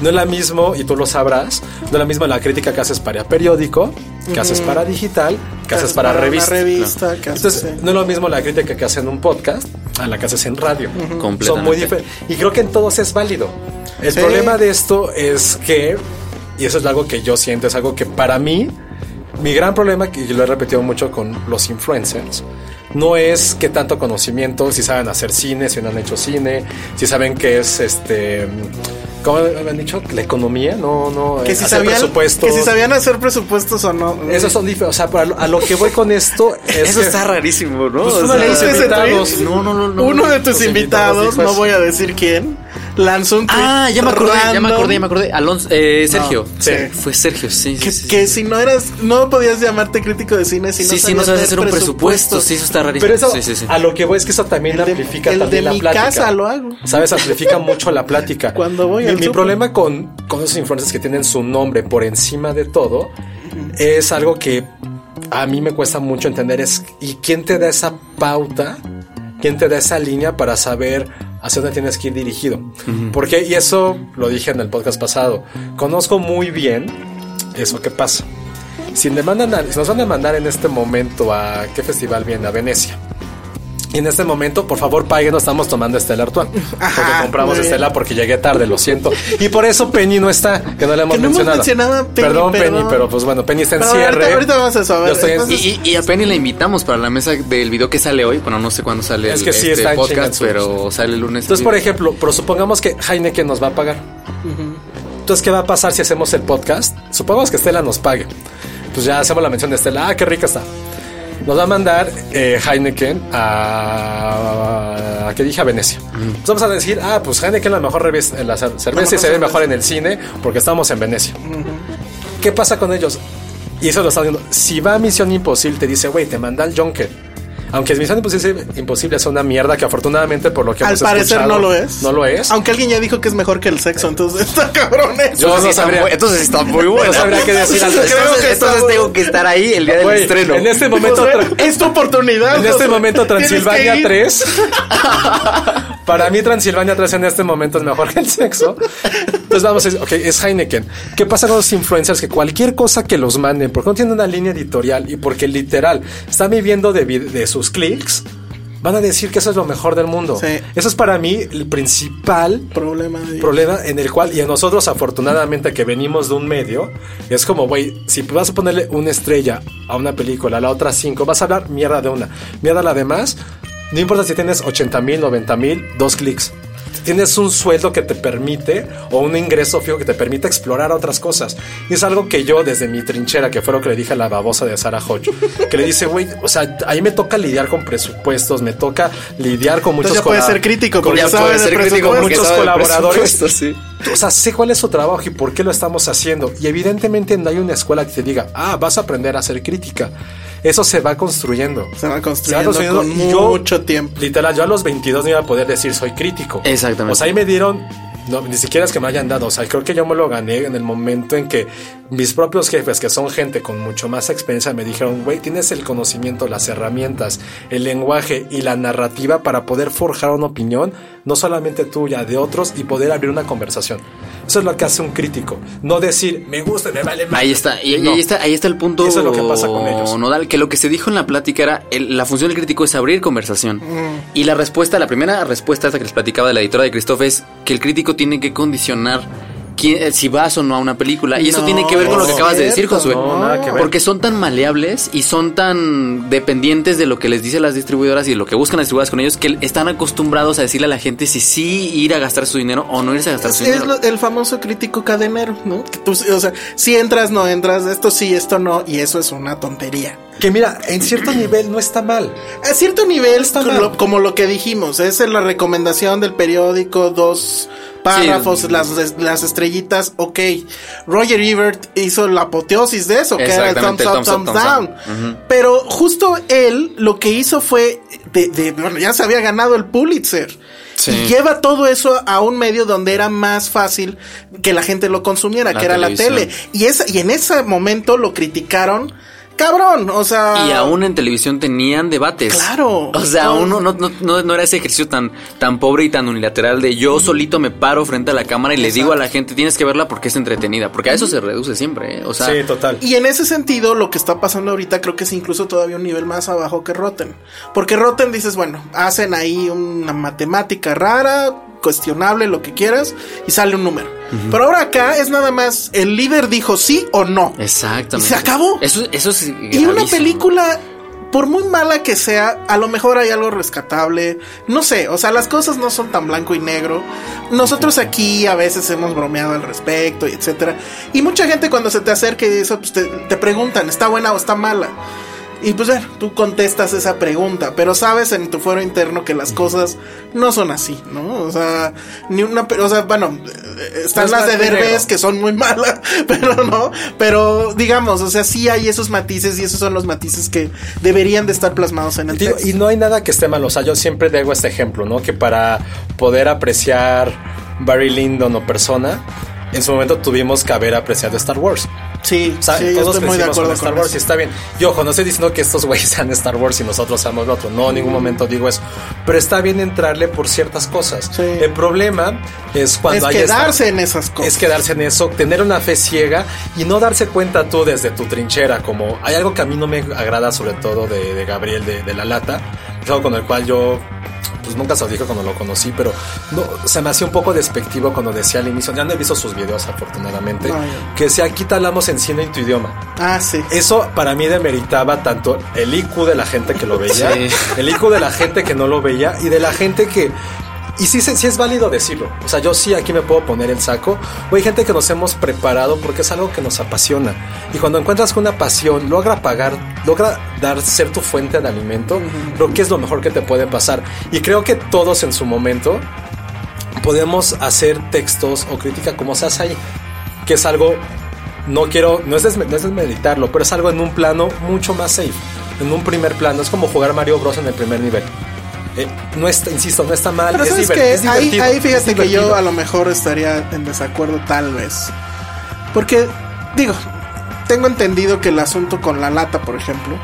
Speaker 4: No es la mismo, y tú lo sabrás, no es la misma la crítica que haces para periódico, que haces para digital, que haces para, revista.
Speaker 3: revista, que haces,
Speaker 4: Entonces,
Speaker 3: sí.
Speaker 4: no es lo mismo la crítica que haces en un podcast a la que haces en radio. Son
Speaker 5: Completamente.
Speaker 4: muy diferentes. Y creo que en todos es válido. El
Speaker 3: Sí.
Speaker 4: problema de esto es que, y eso es algo que yo siento, es algo que para mí, mi gran problema, que yo lo he repetido mucho con los influencers, no es que tanto conocimiento, si saben hacer cine, si no han hecho cine, si saben qué es este. ¿Cómo me han dicho? La economía, no, no.
Speaker 3: Que si,
Speaker 4: hacer
Speaker 3: sabían,
Speaker 4: presupuestos.
Speaker 3: que si sabían hacer presupuestos o no.
Speaker 4: Esos son diferentes. O sea, a lo que voy con esto es.
Speaker 5: Eso
Speaker 4: que-
Speaker 5: está rarísimo, ¿no?
Speaker 4: Pues
Speaker 5: O
Speaker 4: uno
Speaker 5: no.
Speaker 3: Uno de tus invitados,
Speaker 4: invitados,
Speaker 3: no voy a decir quién, lanzó un tweet.
Speaker 5: Ah, ya me acordé, ya me acordé, ya me acordé. Alonso, eh, Sergio.
Speaker 3: sí.
Speaker 5: Fue Sergio, sí.
Speaker 3: Que,
Speaker 5: sí,
Speaker 3: que
Speaker 5: sí.
Speaker 3: si no eras, no podías llamarte crítico de cine si no
Speaker 5: Sí, sí, no sabes hacer un presupuesto. Sí, eso está rarísimo.
Speaker 4: Pero eso,
Speaker 5: sí, sí, sí.
Speaker 4: a lo que voy es que eso también
Speaker 3: El de,
Speaker 4: amplifica
Speaker 3: el
Speaker 4: también
Speaker 3: de
Speaker 4: la
Speaker 3: mi
Speaker 4: plática.
Speaker 3: casa lo hago.
Speaker 4: ¿Sabes? Amplifica mucho la plática.
Speaker 3: Cuando voy
Speaker 4: mi,
Speaker 3: al
Speaker 4: mi problema con, con esos influencers que tienen su nombre por encima de todo es algo que a mí me cuesta mucho entender. Es ¿y quién te da esa pauta? ¿Quién te da esa línea para saber hacia dónde tienes que ir dirigido? Porque, y eso lo dije en el podcast pasado, conozco muy bien eso que pasa. Si, me mandan a- si nos van a mandar en este momento a qué festival viene, a Venecia. Y en este momento, por favor, paguen, no estamos tomando Estela Artois. Porque
Speaker 3: Ajá,
Speaker 4: compramos
Speaker 3: muy bien.
Speaker 4: Estela porque llegué tarde, lo siento. Y por eso Penny no está, que no le hemos
Speaker 3: Que no hemos
Speaker 4: mencionado.
Speaker 3: mencionado a Penny,
Speaker 4: perdón,
Speaker 3: perdón.
Speaker 4: Penny, pero pues bueno, Penny está en
Speaker 3: Pero
Speaker 4: cierre.
Speaker 3: ahorita- ahorita vamos a eso, a ver,
Speaker 4: Yo estoy en-
Speaker 3: entonces-
Speaker 5: Y, y- y a Penny la invitamos para la mesa del video que sale hoy. Bueno, no sé cuándo sale
Speaker 4: Es
Speaker 5: el
Speaker 4: que sí,
Speaker 5: este
Speaker 4: está en
Speaker 5: podcast, pero sale el lunes.
Speaker 4: Entonces, por ejemplo, pero supongamos que Heineken nos va a pagar. Entonces, ¿qué va a pasar si hacemos el podcast? Supongamos que Estela nos pague. Pues ya hacemos la mención de Estela. Ah, qué rica está. Nos va a mandar eh, Heineken a, a. ¿Qué dije? A Venecia. Pues vamos a decir, ah, pues Heineken la mejor revis- en la cer- cerveza y se ve mejor en el cine porque estamos en Venecia. ¿Qué pasa con ellos? Y eso lo está viendo. Si va a Misión Imposible, te dice, güey, te manda el Junker. Aunque Misión Imposible, Imposible es una mierda que afortunadamente por lo que
Speaker 3: Al
Speaker 4: hemos
Speaker 3: parecer no lo es.
Speaker 4: No lo es.
Speaker 3: Aunque alguien ya dijo que es mejor que el sexo, entonces está cabrón eso.
Speaker 4: Yo no sabría.
Speaker 5: Entonces está muy bueno.
Speaker 4: No sabría qué decir al
Speaker 3: Creo que
Speaker 5: Entonces
Speaker 3: está-
Speaker 5: tengo que estar ahí el día del
Speaker 4: Güey,
Speaker 5: estreno.
Speaker 4: En este momento,
Speaker 3: es tu oportunidad.
Speaker 4: en este momento Transilvania
Speaker 3: ir.
Speaker 4: 3. Para mí Transilvania 3 en este momento es mejor que el sexo. Entonces vamos a decir, ok, es Heineken. ¿Qué pasa con los influencers? Que cualquier cosa que los manden, porque no tienen una línea editorial y porque literal están viviendo de, sus clics, van a decir que eso es lo mejor del mundo.
Speaker 3: Sí.
Speaker 4: Eso es para mí el principal
Speaker 3: Problema
Speaker 4: problema en el cual, y a nosotros afortunadamente que venimos de un medio, es como, güey, si vas a ponerle una estrella a una película, a la otra cinco, vas a hablar mierda de una, mierda a la demás, no importa si tienes 80 mil, 90 mil, dos clics. Tienes un sueldo que te permite, o un ingreso fijo que te permite explorar otras cosas. Y es algo que yo, desde mi trinchera, que fue lo que le dije a la babosa de Sarah Hodge, que le dice, güey, o sea, ahí me toca lidiar con presupuestos, me toca lidiar con muchos
Speaker 3: Entonces ya puede
Speaker 4: colab-
Speaker 3: ser crítico,
Speaker 4: con-
Speaker 5: Ya
Speaker 3: sabe
Speaker 5: ser crítico porque
Speaker 4: muchos
Speaker 5: sabe
Speaker 4: colaboradores.
Speaker 5: sí.
Speaker 4: O sea, sé cuál es su trabajo y por qué lo estamos haciendo. Y evidentemente no hay una escuela que te diga, ah, vas a aprender a hacer crítica. Eso se va construyendo.
Speaker 3: Se va construyendo con
Speaker 4: y yo,
Speaker 3: mucho tiempo.
Speaker 4: Literal, yo a los 22 no iba a poder decir soy crítico.
Speaker 5: Exactamente.
Speaker 4: O sea, ahí me dieron, no, ni siquiera es que me hayan dado. O sea, creo que yo me lo gané en el momento en que mis propios jefes, que son gente con mucho más experiencia, me dijeron, güey, tienes el conocimiento, las herramientas, el lenguaje y la narrativa para poder forjar una opinión, no solamente tuya, de otros, y poder abrir una conversación. Eso es lo que hace un crítico. No decir, me gusta, me vale más.
Speaker 5: Ahí está, y,
Speaker 4: No.
Speaker 5: ahí está, ahí está el punto
Speaker 4: Eso es lo que pasa con ellos.
Speaker 5: nodal, que lo que se dijo en la plática era el- la función del crítico es abrir conversación. Y la respuesta, la primera respuesta esta que les platicaba de la editora de Christophe es que el crítico tiene que condicionar quién- eh, si vas o no a una película. Y eso
Speaker 3: No,
Speaker 5: tiene que ver con lo que
Speaker 3: es
Speaker 5: acabas de decir, Josué.
Speaker 3: no,
Speaker 4: nada que ver.
Speaker 5: Porque son tan maleables y son tan dependientes de lo que les dicen las distribuidoras y de lo que buscan las distribuidoras con ellos que están acostumbrados a decirle a la gente si sí ir a gastar su dinero o no irse a gastar
Speaker 3: Es,
Speaker 5: su
Speaker 3: es
Speaker 5: dinero.
Speaker 3: lo- el famoso crítico cadenero, ¿no? Que tú, o sea, si entras, no entras, esto sí, esto no, y eso es una tontería.
Speaker 4: Que mira, en cierto nivel no está mal.
Speaker 3: A cierto nivel,
Speaker 4: Está
Speaker 3: como
Speaker 4: mal.
Speaker 3: lo, como lo que dijimos, es en la recomendación del periódico, dos párrafos,
Speaker 5: Sí.
Speaker 3: las, las estrellitas, ok. Roger Ebert hizo la apoteosis de eso, que era el thumbs
Speaker 5: Exactamente,
Speaker 3: up,
Speaker 5: thumbs up,
Speaker 3: thumbs
Speaker 5: thumbs
Speaker 3: down. Pero justo él lo que hizo fue, de, de- bueno, ya se había ganado el Pulitzer.
Speaker 5: Sí.
Speaker 3: Y lleva todo eso a un medio donde era más fácil que la gente lo consumiera,
Speaker 5: La
Speaker 3: que era la tele. Y, esa, y en ese momento lo criticaron cabrón, o sea...
Speaker 5: Y aún en televisión tenían debates.
Speaker 3: Claro.
Speaker 5: O sea,
Speaker 3: No.
Speaker 5: aún no, no, no, no era ese ejercicio tan, tan pobre y tan unilateral de yo solito me paro frente a la cámara y le digo a la gente, tienes que verla porque es entretenida. Porque a eso se reduce siempre, ¿eh? O sea,
Speaker 4: Sí, total.
Speaker 3: Y en ese sentido, lo que está pasando ahorita creo que es incluso todavía un nivel más abajo que Rotten. Porque Rotten dices, bueno, hacen ahí una matemática rara, cuestionable, lo que quieras, y sale un número. Pero ahora acá es nada más, el líder dijo sí o no.
Speaker 5: exactamente.
Speaker 3: ¿Y se acabó?
Speaker 5: Eso, eso es
Speaker 3: Y una película, por muy mala que sea, a lo mejor hay algo rescatable. No sé, o sea, las cosas no son tan blanco y negro. Nosotros aquí a veces hemos bromeado al respecto y etcétera. Y mucha gente cuando se te acerca y eso, pues te, te preguntan, ¿está buena o está mala? Y pues bueno, tú contestas esa pregunta, pero sabes en tu fuero interno que las cosas no son así, ¿no? O sea, ni una, o sea, bueno, eh, están
Speaker 4: No es
Speaker 3: las de Derbez que son muy malas, pero no, pero digamos, o sea, sí hay esos matices y esos son los matices que deberían de estar plasmados en el
Speaker 4: Digo,
Speaker 3: texto.
Speaker 4: y no hay nada que esté mal. O sea, yo siempre digo este ejemplo, ¿no? Que para poder apreciar Barry Lyndon o persona, en su momento tuvimos que haber apreciado Star Wars.
Speaker 3: Sí,
Speaker 4: O sea,
Speaker 3: sí, yo
Speaker 4: todos
Speaker 3: estoy muy de acuerdo
Speaker 4: con Star Wars
Speaker 3: eso.
Speaker 4: y está bien. Y ojo, no estoy diciendo que estos güeyes sean Star Wars y nosotros seamos lo otro. No, en ningún momento digo eso. Pero está bien entrarle por ciertas cosas.
Speaker 3: Sí.
Speaker 4: El problema es cuando
Speaker 3: Es
Speaker 4: hay esta-
Speaker 3: quedarse en esas cosas.
Speaker 4: es quedarse en eso, tener una fe ciega y no darse cuenta tú desde tu trinchera. Como hay algo que a mí no me agrada, sobre todo de, de Gabriel de, de la Lata, es algo con el cual yo. Pues nunca se lo dije cuando lo conocí, pero no, se me hacía un poco despectivo cuando decía al inicio, ya no he visto sus videos afortunadamente,
Speaker 3: No,
Speaker 4: que decía aquí te hablamos en cine en tu idioma.
Speaker 3: Ah, sí.
Speaker 4: Eso para mí demeritaba tanto el IQ de la gente que lo veía,
Speaker 5: Sí.
Speaker 4: el IQ de la gente que no lo veía y de la gente que... Y sí, sí es válido decirlo. O sea, yo sí aquí me puedo poner el saco. O hay gente que nos hemos preparado porque es algo que nos apasiona. Y cuando encuentras que una pasión logra pagar, logra dar ser tu fuente de alimento, creo que es lo mejor que te puede pasar. Y creo que todos en su momento podemos hacer textos o crítica como se hace ahí. Que es algo, no quiero, no es, desme- no es desmeditarlo, pero es algo en un plano mucho más safe. En un primer plano. Es como jugar Mario Bros. en el primer nivel. Eh, no está, insisto, no está mal.
Speaker 3: Pero
Speaker 4: es
Speaker 3: sabes que
Speaker 4: es
Speaker 3: ahí, ahí
Speaker 4: es
Speaker 3: fíjate que yo a lo mejor estaría en desacuerdo tal vez. Porque, digo, tengo entendido que el asunto con la lata, por ejemplo,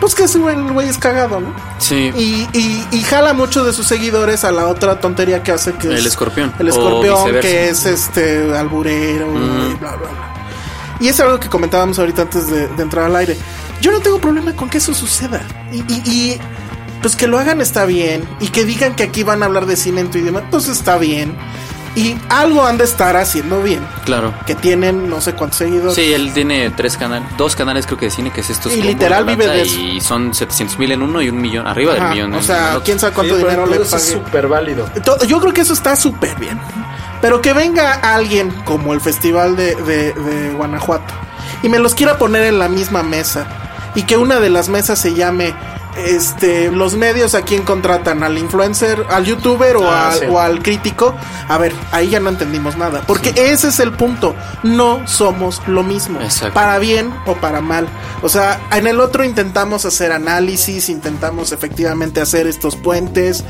Speaker 3: pues que ese güey, el güey es cagado, ¿no?
Speaker 5: Sí.
Speaker 3: Y, y, y jala mucho de sus seguidores a la otra tontería que hace que
Speaker 5: El
Speaker 3: es
Speaker 5: escorpión.
Speaker 3: El escorpión que es este alburero y bla bla bla. Y es algo que comentábamos ahorita antes de, de entrar al aire. Yo no tengo problema con que eso suceda. Y, y- y, pues que lo hagan está bien. Y que digan que aquí van a hablar de cine en tu idioma, pues está bien. Y algo han de estar haciendo bien.
Speaker 5: Claro.
Speaker 3: Que tienen no sé cuántos seguidores.
Speaker 5: Sí, él tiene tres canales, dos canales creo que de cine, que es estos.
Speaker 3: Y literal vive de eso.
Speaker 5: Y son 700 mil en uno y un millón, arriba
Speaker 3: Ajá,
Speaker 5: del millón.
Speaker 3: o
Speaker 5: en
Speaker 3: sea, quién sabe cuánto
Speaker 4: Sí,
Speaker 3: dinero le
Speaker 4: eso es
Speaker 3: pague.
Speaker 4: súper válido.
Speaker 3: Todo- Yo creo que eso está súper bien. Pero que venga alguien como el Festival de, de- de Guanajuato y me los quiera poner en la misma mesa y que una de las mesas se llame este los medios a quién contratan al influencer al youtuber o,
Speaker 4: Ah,
Speaker 3: al,
Speaker 4: sí.
Speaker 3: o al crítico. A ver ahí ya no entendimos nada porque ese es el punto. No somos lo mismo
Speaker 5: Exacto.
Speaker 3: para bien o para mal. O sea en el otro intentamos hacer análisis intentamos efectivamente hacer estos puentes.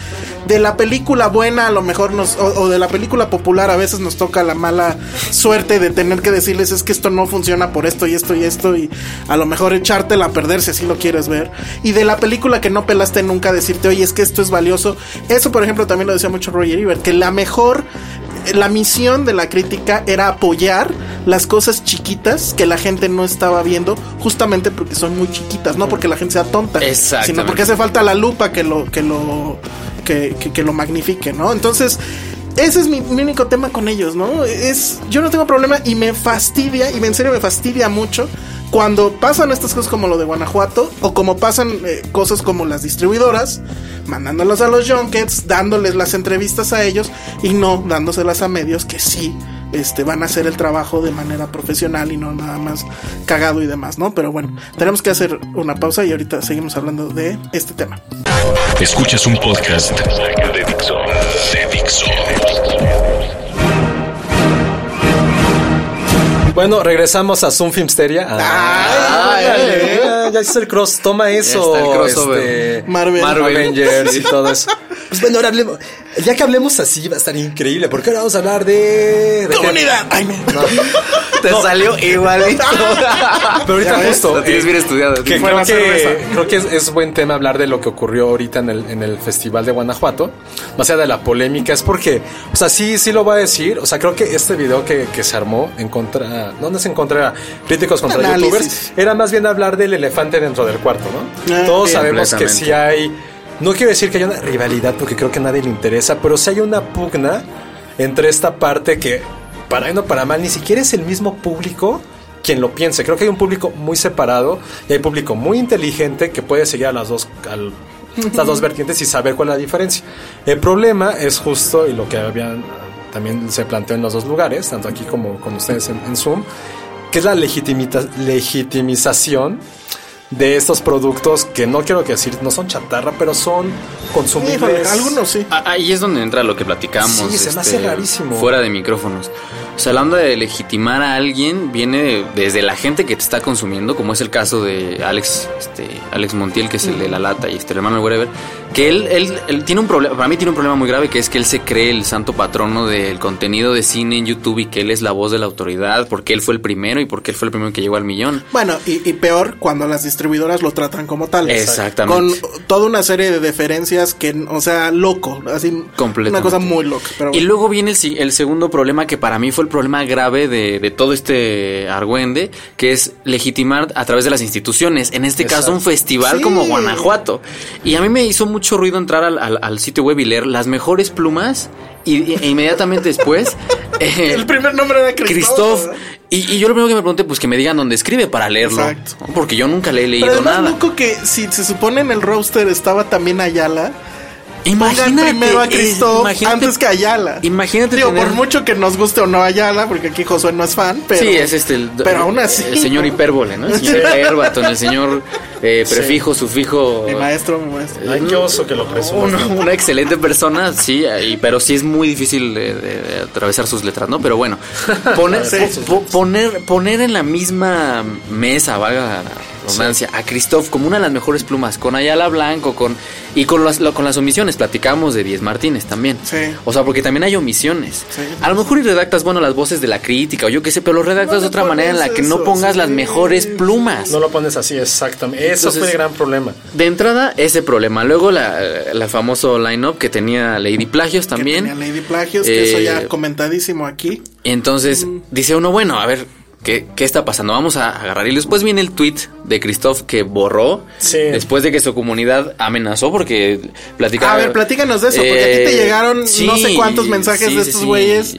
Speaker 3: De la película buena a lo mejor nos o, o de la película popular a veces nos toca la mala suerte de tener que decirles es que esto no funciona por esto y esto y esto y a lo mejor echártela a perder si así lo quieres ver. Y de la película que no pelaste nunca decirte oye es que esto es valioso eso por ejemplo también lo decía mucho Roger Ebert que la mejor la misión de la crítica era apoyar las cosas chiquitas que la gente no estaba viendo justamente porque son muy chiquitas, no porque la gente sea tonta, sino porque hace falta la lupa que lo que lo que, que- que lo magnifique, ¿no? Entonces, ese es mi, mi único tema con ellos, ¿no? Es yo no tengo problema y me fastidia y en serio me fastidia mucho cuando pasan estas cosas como lo de Guanajuato o como pasan eh, cosas como las distribuidoras mandándolas a los junkets, dándoles las entrevistas a ellos y no dándoselas a medios que sí este, van a hacer el trabajo de manera profesional y no nada más cagado y demás, ¿no? Pero bueno, tenemos que hacer una pausa y ahorita seguimos hablando de este tema.
Speaker 1: Escuchas un podcast de Dixo. De Dixo.
Speaker 4: Bueno, regresamos a Zoom Filmsteria.
Speaker 3: Ay,
Speaker 4: ya, ya hice el cross, toma eso.
Speaker 5: está el crossover.
Speaker 4: este,
Speaker 3: Marvel.
Speaker 4: Avengers y todo eso.
Speaker 6: Pues bueno, ahora hablemos. Ya que hablemos así, va a estar increíble. Porque ahora vamos a hablar de. de
Speaker 3: ¡Comunidad! Ay, me-
Speaker 5: Te salió igualito.
Speaker 4: Pero ahorita
Speaker 3: Ya ves,
Speaker 4: justo.
Speaker 5: Lo tienes
Speaker 4: eh,
Speaker 5: bien estudiado.
Speaker 4: que creo que, creo que es, es buen tema hablar de lo que ocurrió ahorita en el, en el Festival de Guanajuato. Más allá de la polémica, es porque, o sea, sí, sí lo va a decir. O sea, creo que este video que, que se armó en contra. ¿Dónde se encontraba? Críticos contra
Speaker 3: Análisis.
Speaker 4: youtubers. Era más bien hablar del elefante dentro del cuarto, ¿no?
Speaker 3: Ah,
Speaker 4: Todos sabemos que sí hay. No quiero decir que haya una rivalidad porque creo que a nadie le interesa, pero sí hay una pugna entre esta parte que, para bien o para mal, ni siquiera es el mismo público quien lo piense. Creo que hay un público muy separado y hay público muy inteligente que puede seguir a las dos, al- las dos vertientes y saber cuál es la diferencia. El problema es justo, y lo que habían también se planteó en los dos lugares, tanto aquí como con ustedes en, en Zoom, que es la legitimita- legitimización de estos productos que no quiero que decir, no son chatarra, pero son consumibles.
Speaker 3: Híjole, algunos sí.
Speaker 5: Ah, Ahí es donde entra lo que platicamos. este,
Speaker 4: Sí, se me hace rarísimo.
Speaker 5: Fuera de micrófonos. O sea, hablando de legitimar a alguien, viene desde la gente que te está consumiendo, como es el caso de Alex, este, Alex Montiel, que es el de la lata, y este el hermano de Wherever, que él, él, él tiene un problema, para mí tiene un problema muy grave, que es que él se cree el santo patrono del contenido de cine en YouTube y que él es la voz de la autoridad, porque él fue el primero y porque él fue el primero que llegó al millón.
Speaker 3: Bueno, y, y peor cuando las distribuidoras lo tratan como tal.
Speaker 5: Exactamente.
Speaker 3: Con toda una serie de deferencias que, o sea, loco. Así,
Speaker 5: Completamente.
Speaker 3: una cosa muy loca. Pero
Speaker 5: Y
Speaker 3: bueno.
Speaker 5: luego viene el, si- el segundo problema que para mí fue el problema grave de, de todo este argüende, que es legitimar a través de las instituciones, en este caso un festival
Speaker 3: Sí.
Speaker 5: como Guanajuato. Y a mí me hizo mucho ruido entrar al, al- al sitio web y leer las mejores plumas y, e inmediatamente después... eh,
Speaker 3: el primer nombre era Christoph.
Speaker 5: Y, y yo lo primero que me pregunté, pues que me digan dónde escribe para leerlo.
Speaker 3: Exacto.
Speaker 5: Porque yo nunca le he
Speaker 3: Pero
Speaker 5: leído
Speaker 3: además,
Speaker 5: nada.
Speaker 3: loco que si se supone en el roster estaba también Ayala.
Speaker 5: Imagínate,
Speaker 3: primero a
Speaker 5: imagínate-
Speaker 3: antes que Ayala.
Speaker 5: Imagínate
Speaker 3: Digo,
Speaker 5: tener-
Speaker 3: por mucho que nos guste o no Ayala, porque aquí Josué no es fan, pero.
Speaker 5: sí, es este el,
Speaker 3: pero aún así,
Speaker 5: el señor hipérbole, ¿no? El señor hiperbaton, el señor eh, prefijo, sufijo.
Speaker 3: Mi maestro, mi maestro.
Speaker 4: Ay, qué oso que lo presumo.
Speaker 5: Una, una excelente persona, sí, y- pero sí es muy difícil de, de- de atravesar sus letras, ¿no? Pero bueno, poner,
Speaker 3: Sí.
Speaker 5: po- poner, poner en la misma mesa, valga a Christoph como una de las mejores plumas, con Ayala Blanco, con y con las, lo- con las omisiones, platicamos de Diez Martínez también.
Speaker 3: Sí.
Speaker 5: O sea, porque también hay omisiones.
Speaker 3: Sí.
Speaker 5: A lo mejor y redactas, bueno, las voces de la crítica, o yo qué sé, pero lo redactas
Speaker 3: No
Speaker 5: de otra manera en la que no pongas
Speaker 3: sí.
Speaker 5: las mejores plumas.
Speaker 4: No lo pones así, exactamente. Eso
Speaker 5: Entonces-
Speaker 4: fue el gran problema.
Speaker 5: De entrada, ese problema. Luego, la, la famoso line-up que tenía Lady Plagios
Speaker 3: Que
Speaker 5: también.
Speaker 3: tenía Lady Plagios, que eso
Speaker 5: Eh,
Speaker 3: ya comentadísimo aquí.
Speaker 5: Y entonces dice uno, bueno, a ver, ¿qué, qué está pasando? Vamos a agarrar. Y después viene el tweet de Christoph que borró.
Speaker 4: Sí.
Speaker 5: Después de que su comunidad amenazó porque platicaba.
Speaker 3: A ver, platícanos de eso, porque aquí te llegaron no sé cuántos mensajes de estos güeyes.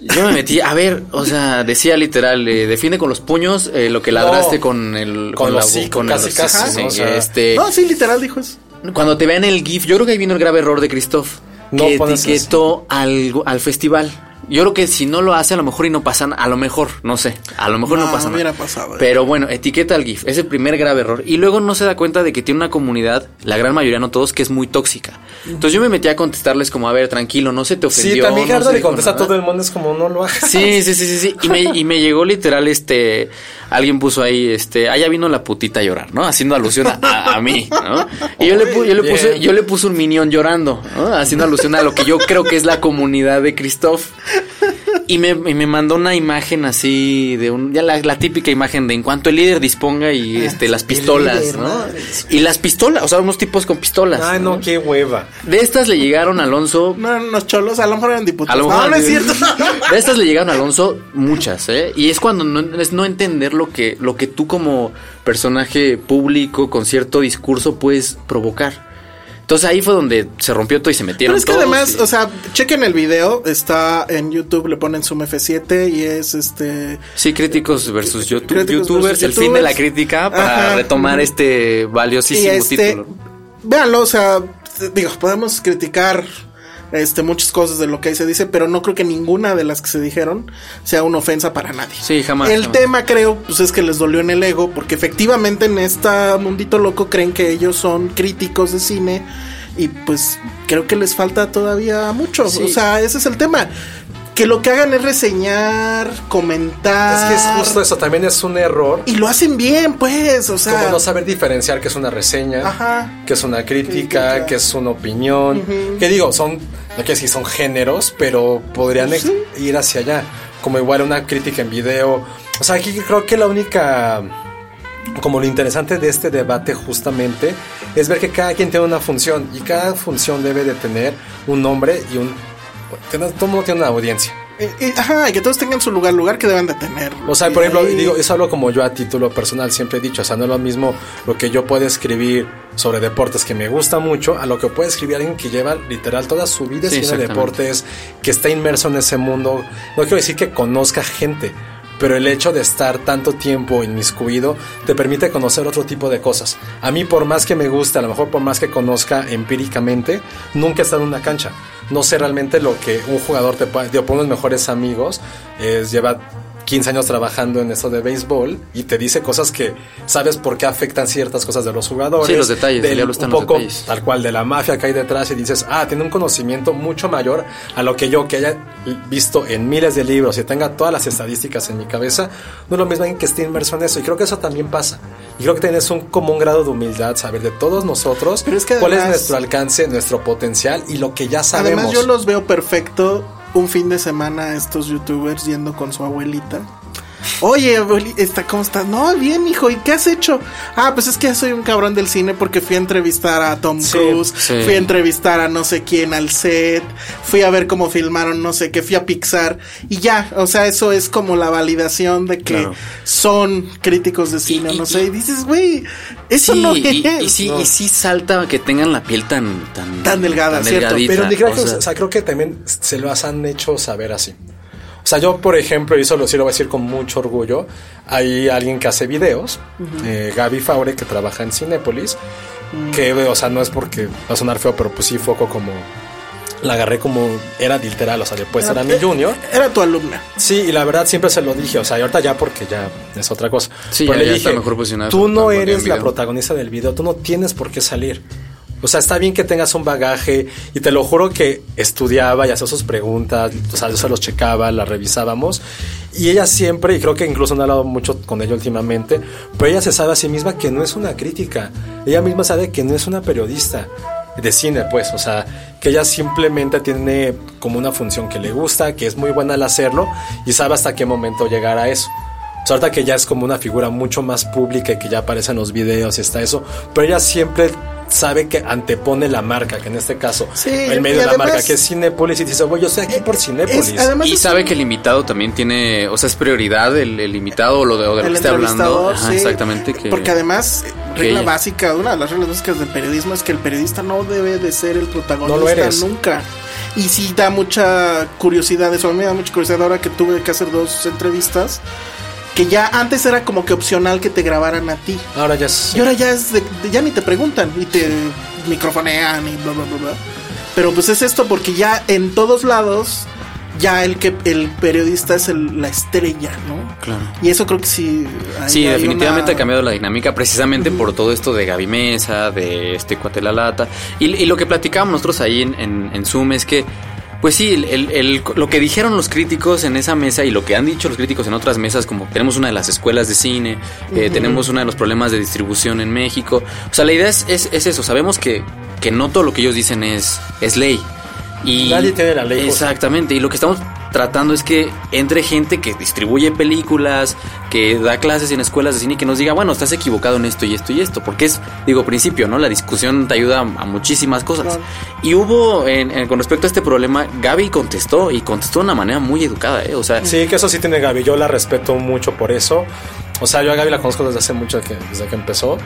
Speaker 5: Yo me metí, a ver, o sea, decía literal, eh, defiende con los puños eh, lo que ladraste
Speaker 4: No,
Speaker 5: con el.
Speaker 4: con
Speaker 5: la con
Speaker 4: casi,
Speaker 5: el-
Speaker 4: casi,
Speaker 5: sí,
Speaker 4: ¿no? O sea,
Speaker 5: este,
Speaker 3: No, sí, literal dijo eso.
Speaker 5: cuando te vean el GIF, yo creo que ahí vino el grave error de Christoph.
Speaker 4: No
Speaker 5: que etiquetó al, al festival. Yo creo que si no lo hace, a lo mejor y no pasa nada. A lo mejor, no sé. A lo mejor no,
Speaker 3: No,
Speaker 5: pasa nada.
Speaker 3: hubiera pasado, eh.
Speaker 5: Pero bueno, etiqueta al GIF. Es el primer grave error. Y luego no se da cuenta de que tiene una comunidad, la gran mayoría, no todos, que es muy tóxica. Entonces yo me metí a contestarles como, a ver, tranquilo, no se te ofendió.
Speaker 4: Sí, también
Speaker 5: no
Speaker 4: le contesta a
Speaker 5: nada".
Speaker 4: todo el mundo, es como no lo hagas.
Speaker 5: Sí, sí, sí, sí, sí. Y me, y me llegó literal este. Alguien puso ahí, este, allá vino la putita a llorar, ¿no? Haciendo alusión a, a- a mí, ¿no? Y yo le, yo le puse, yo le puse un minion llorando, ¿no? Haciendo alusión a lo que yo creo que es la comunidad de Christoph. Y me, y me mandó una imagen así de un, ya la, la típica imagen de en cuanto el líder disponga y este las pistolas,
Speaker 3: líder,
Speaker 5: ¿no?
Speaker 3: madre.
Speaker 5: Y las pistolas, o sea, unos tipos con pistolas.
Speaker 4: Ay, no, qué hueva.
Speaker 5: De estas le llegaron a Alonso
Speaker 3: No eran unos cholos, a lo mejor eran
Speaker 5: a
Speaker 3: diputados.
Speaker 5: lo mejor
Speaker 3: no, no es cierto.
Speaker 5: De estas le llegaron a Alonso muchas, ¿eh? Y es cuando no, es no entender lo que, lo que tú como personaje público con cierto discurso puedes provocar. Entonces ahí fue donde se rompió todo y se metieron
Speaker 3: Pero es que
Speaker 5: todos
Speaker 3: además,
Speaker 5: y-
Speaker 3: o sea, chequen el video, está en YouTube, le ponen Zoom F7 y es este...
Speaker 5: Sí, críticos versus YouTube-
Speaker 3: Críticos
Speaker 5: youtubers,
Speaker 3: versus
Speaker 5: el fin de la crítica para
Speaker 3: Ajá.
Speaker 5: retomar este
Speaker 3: Y
Speaker 5: valiosísimo
Speaker 3: este,
Speaker 5: título.
Speaker 3: véanlo, o sea, digo, podemos criticar este muchas cosas de lo que ahí se dice, pero no creo que ninguna de las que se dijeron sea una ofensa para nadie.
Speaker 5: Sí, jamás.
Speaker 3: El
Speaker 5: jamás.
Speaker 3: tema creo pues es que les dolió en el ego porque efectivamente en este mundito loco creen que ellos son críticos de cine y pues creo que les falta todavía mucho,
Speaker 5: Sí.
Speaker 3: o sea, ese es el tema. Que lo que hagan es reseñar, comentar.
Speaker 4: Es que es justo eso, también es un error.
Speaker 3: Y lo hacen bien, pues, o sea.
Speaker 4: Como no saber diferenciar qué es una reseña,
Speaker 3: Ajá.
Speaker 4: qué es una crítica,
Speaker 3: Crítica.
Speaker 4: qué es una opinión. Que digo, son, no quiero decir son géneros, pero podrían ex- ir hacia allá. Como igual una crítica en video. O sea, aquí creo que la única. Como lo interesante de este debate justamente es ver que cada quien tiene una función y cada función debe de tener un nombre y un... Todo mundo tiene una audiencia.
Speaker 3: Ajá, y que todos tengan su lugar, lugar que deben de tener.
Speaker 4: O sea, por ejemplo,
Speaker 3: ahí-
Speaker 4: digo, eso hablo como yo a título personal siempre he dicho, o sea, no es lo mismo lo que yo puedo escribir sobre deportes que me gusta mucho a lo que puede escribir alguien que lleva literal toda su vida
Speaker 5: Sí,
Speaker 4: deportes, que está inmerso en ese mundo. No quiero decir que conozca gente, pero el hecho de estar tanto tiempo inmiscuido te permite conocer otro tipo de cosas. A mí, por más que me guste, a lo mejor por más que conozca empíricamente, nunca he estado en una cancha. No sé realmente lo que un jugador te puede. Digo, por unos mejores amigos, es lleva 15 años trabajando en esto de béisbol y te dice cosas que sabes por qué afectan ciertas cosas de los jugadores.
Speaker 5: Sí, los detalles, el
Speaker 4: del-
Speaker 5: diablo está
Speaker 4: un
Speaker 5: en los
Speaker 4: poco
Speaker 5: detalles.
Speaker 4: tal cual de la mafia que hay detrás y dices, ah, tiene un conocimiento mucho mayor a lo que yo que haya visto en miles de libros y tenga todas las estadísticas en mi cabeza, no es lo mismo alguien que esté inmerso en eso y creo que eso también pasa. Y creo que tienes un como un grado de humildad, saber de todos nosotros
Speaker 3: Pero es que
Speaker 4: cuál es nuestro alcance, nuestro potencial y lo que ya sabemos.
Speaker 3: Además, yo los veo perfecto un fin de semana estos youtubers yendo con su abuelita. Oye, abuelita, ¿cómo estás? No, bien, hijo, ¿y qué has hecho? Ah, pues es que soy un cabrón del cine porque fui a entrevistar a Tom
Speaker 4: Sí,
Speaker 3: Cruise,
Speaker 5: sí.
Speaker 3: fui a entrevistar a no sé quién al set, fui a ver cómo filmaron no sé qué, fui a Pixar y ya, o sea, eso es como la validación de que
Speaker 5: Claro.
Speaker 3: son críticos de cine,
Speaker 5: Y-
Speaker 3: no
Speaker 5: y-
Speaker 3: sé, y dices, güey, eso
Speaker 5: Sí,
Speaker 3: no
Speaker 5: y,
Speaker 3: es.
Speaker 5: y sí,
Speaker 3: No.
Speaker 5: y sí salta que tengan la piel tan tan,
Speaker 3: Tan delgada, cierto,
Speaker 5: delgadita,
Speaker 4: Pero ni creo,
Speaker 5: o
Speaker 4: que,
Speaker 5: sea,
Speaker 4: o sea, creo que también se lo han hecho saber así. O sea, yo, por ejemplo, y eso lo, sí lo voy a decir con mucho orgullo, hay alguien que hace videos, eh, Gaby Faure, que trabaja en Cinépolis, que, o sea, no es porque va a sonar feo, pero pues sí, foco como... La agarré como era literal, o sea, después era mi junior.
Speaker 3: Era tu alumna.
Speaker 4: Sí, y la verdad siempre se lo dije, o sea, y ahorita ya porque ya es otra cosa.
Speaker 5: Sí,
Speaker 4: Pero
Speaker 5: ya-
Speaker 4: le
Speaker 5: ya
Speaker 4: dije,
Speaker 5: está mejor posicionado
Speaker 4: tú no eres la
Speaker 5: video".
Speaker 4: protagonista del video, tú no tienes por qué salir. O sea, está bien que tengas un bagaje y te lo juro que estudiaba y hacía sus preguntas, o sea, yo se los checaba, las revisábamos y ella siempre, y creo que incluso he hablado mucho con ella últimamente, pero ella se sabe a sí misma que no es una crítica, ella misma sabe que no es una periodista de cine, pues, o sea, que ella simplemente tiene como una función que le gusta, que es muy buena al hacerlo y sabe hasta qué momento llegar a eso. O sea, ahorita que ya es como una figura mucho más pública y que ya aparece en los videos y está eso, pero ella siempre sabe que antepone la marca, que en este caso,
Speaker 3: Sí,
Speaker 4: el medio de la marca que es Cinépolis y dice, güey, yo estoy aquí por Cinépolis.
Speaker 3: Es- además
Speaker 5: y sabe
Speaker 3: un-
Speaker 5: que el invitado también tiene, o sea, es prioridad el, el invitado o lo de, o de lo que esté hablando. Ajá,
Speaker 3: sí.
Speaker 5: exactamente. Que,
Speaker 3: Porque además, eh,
Speaker 5: que
Speaker 3: regla
Speaker 5: ella-
Speaker 3: básica, una de las reglas básicas del periodismo es que el periodista no debe de ser el protagonista
Speaker 4: No lo eres.
Speaker 3: nunca. Y sí da mucha curiosidad eso. A mí me da mucha curiosidad ahora que tuve que hacer dos entrevistas. Que ya antes era como que opcional que te grabaran a ti.
Speaker 4: Ahora ya es...
Speaker 3: Y ahora ya es de, de- ya ni te preguntan y te microfonean y bla bla bla bla. Pero pues es esto porque ya en todos lados ya el que el periodista es el- la estrella, ¿no?
Speaker 5: Claro.
Speaker 3: Y eso creo que sí.
Speaker 5: Sí,
Speaker 3: hay
Speaker 5: definitivamente
Speaker 3: una-
Speaker 5: ha cambiado la dinámica precisamente por todo esto de Gaby Mesa, de este cuate la lata. Y, y lo que platicábamos nosotros ahí en, en- en Zoom es que, pues sí, el- el- el- lo que dijeron los críticos en esa mesa y lo que han dicho los críticos en otras mesas, como tenemos una de las escuelas de cine, eh, tenemos uno de los problemas de distribución en México. O sea, la idea es, es, es eso, sabemos que, que no todo lo que ellos dicen es, es ley. Y
Speaker 4: Nadie tiene la ley.
Speaker 5: Exactamente, y lo que estamos tratando es que entre gente que distribuye películas, que da clases en escuelas de cine y que nos diga, bueno, estás equivocado en esto y esto y esto, porque es, digo, principio, ¿no? La discusión te ayuda a, a muchísimas cosas.
Speaker 3: Claro.
Speaker 5: Y hubo, en- en- con respecto a este problema, Gaby contestó y contestó de una manera muy educada, ¿eh? O sea,
Speaker 4: Sí, que eso sí tiene Gaby. Yo la respeto mucho por eso. O sea, yo a Gaby la conozco desde hace mucho, que, desde que empezó.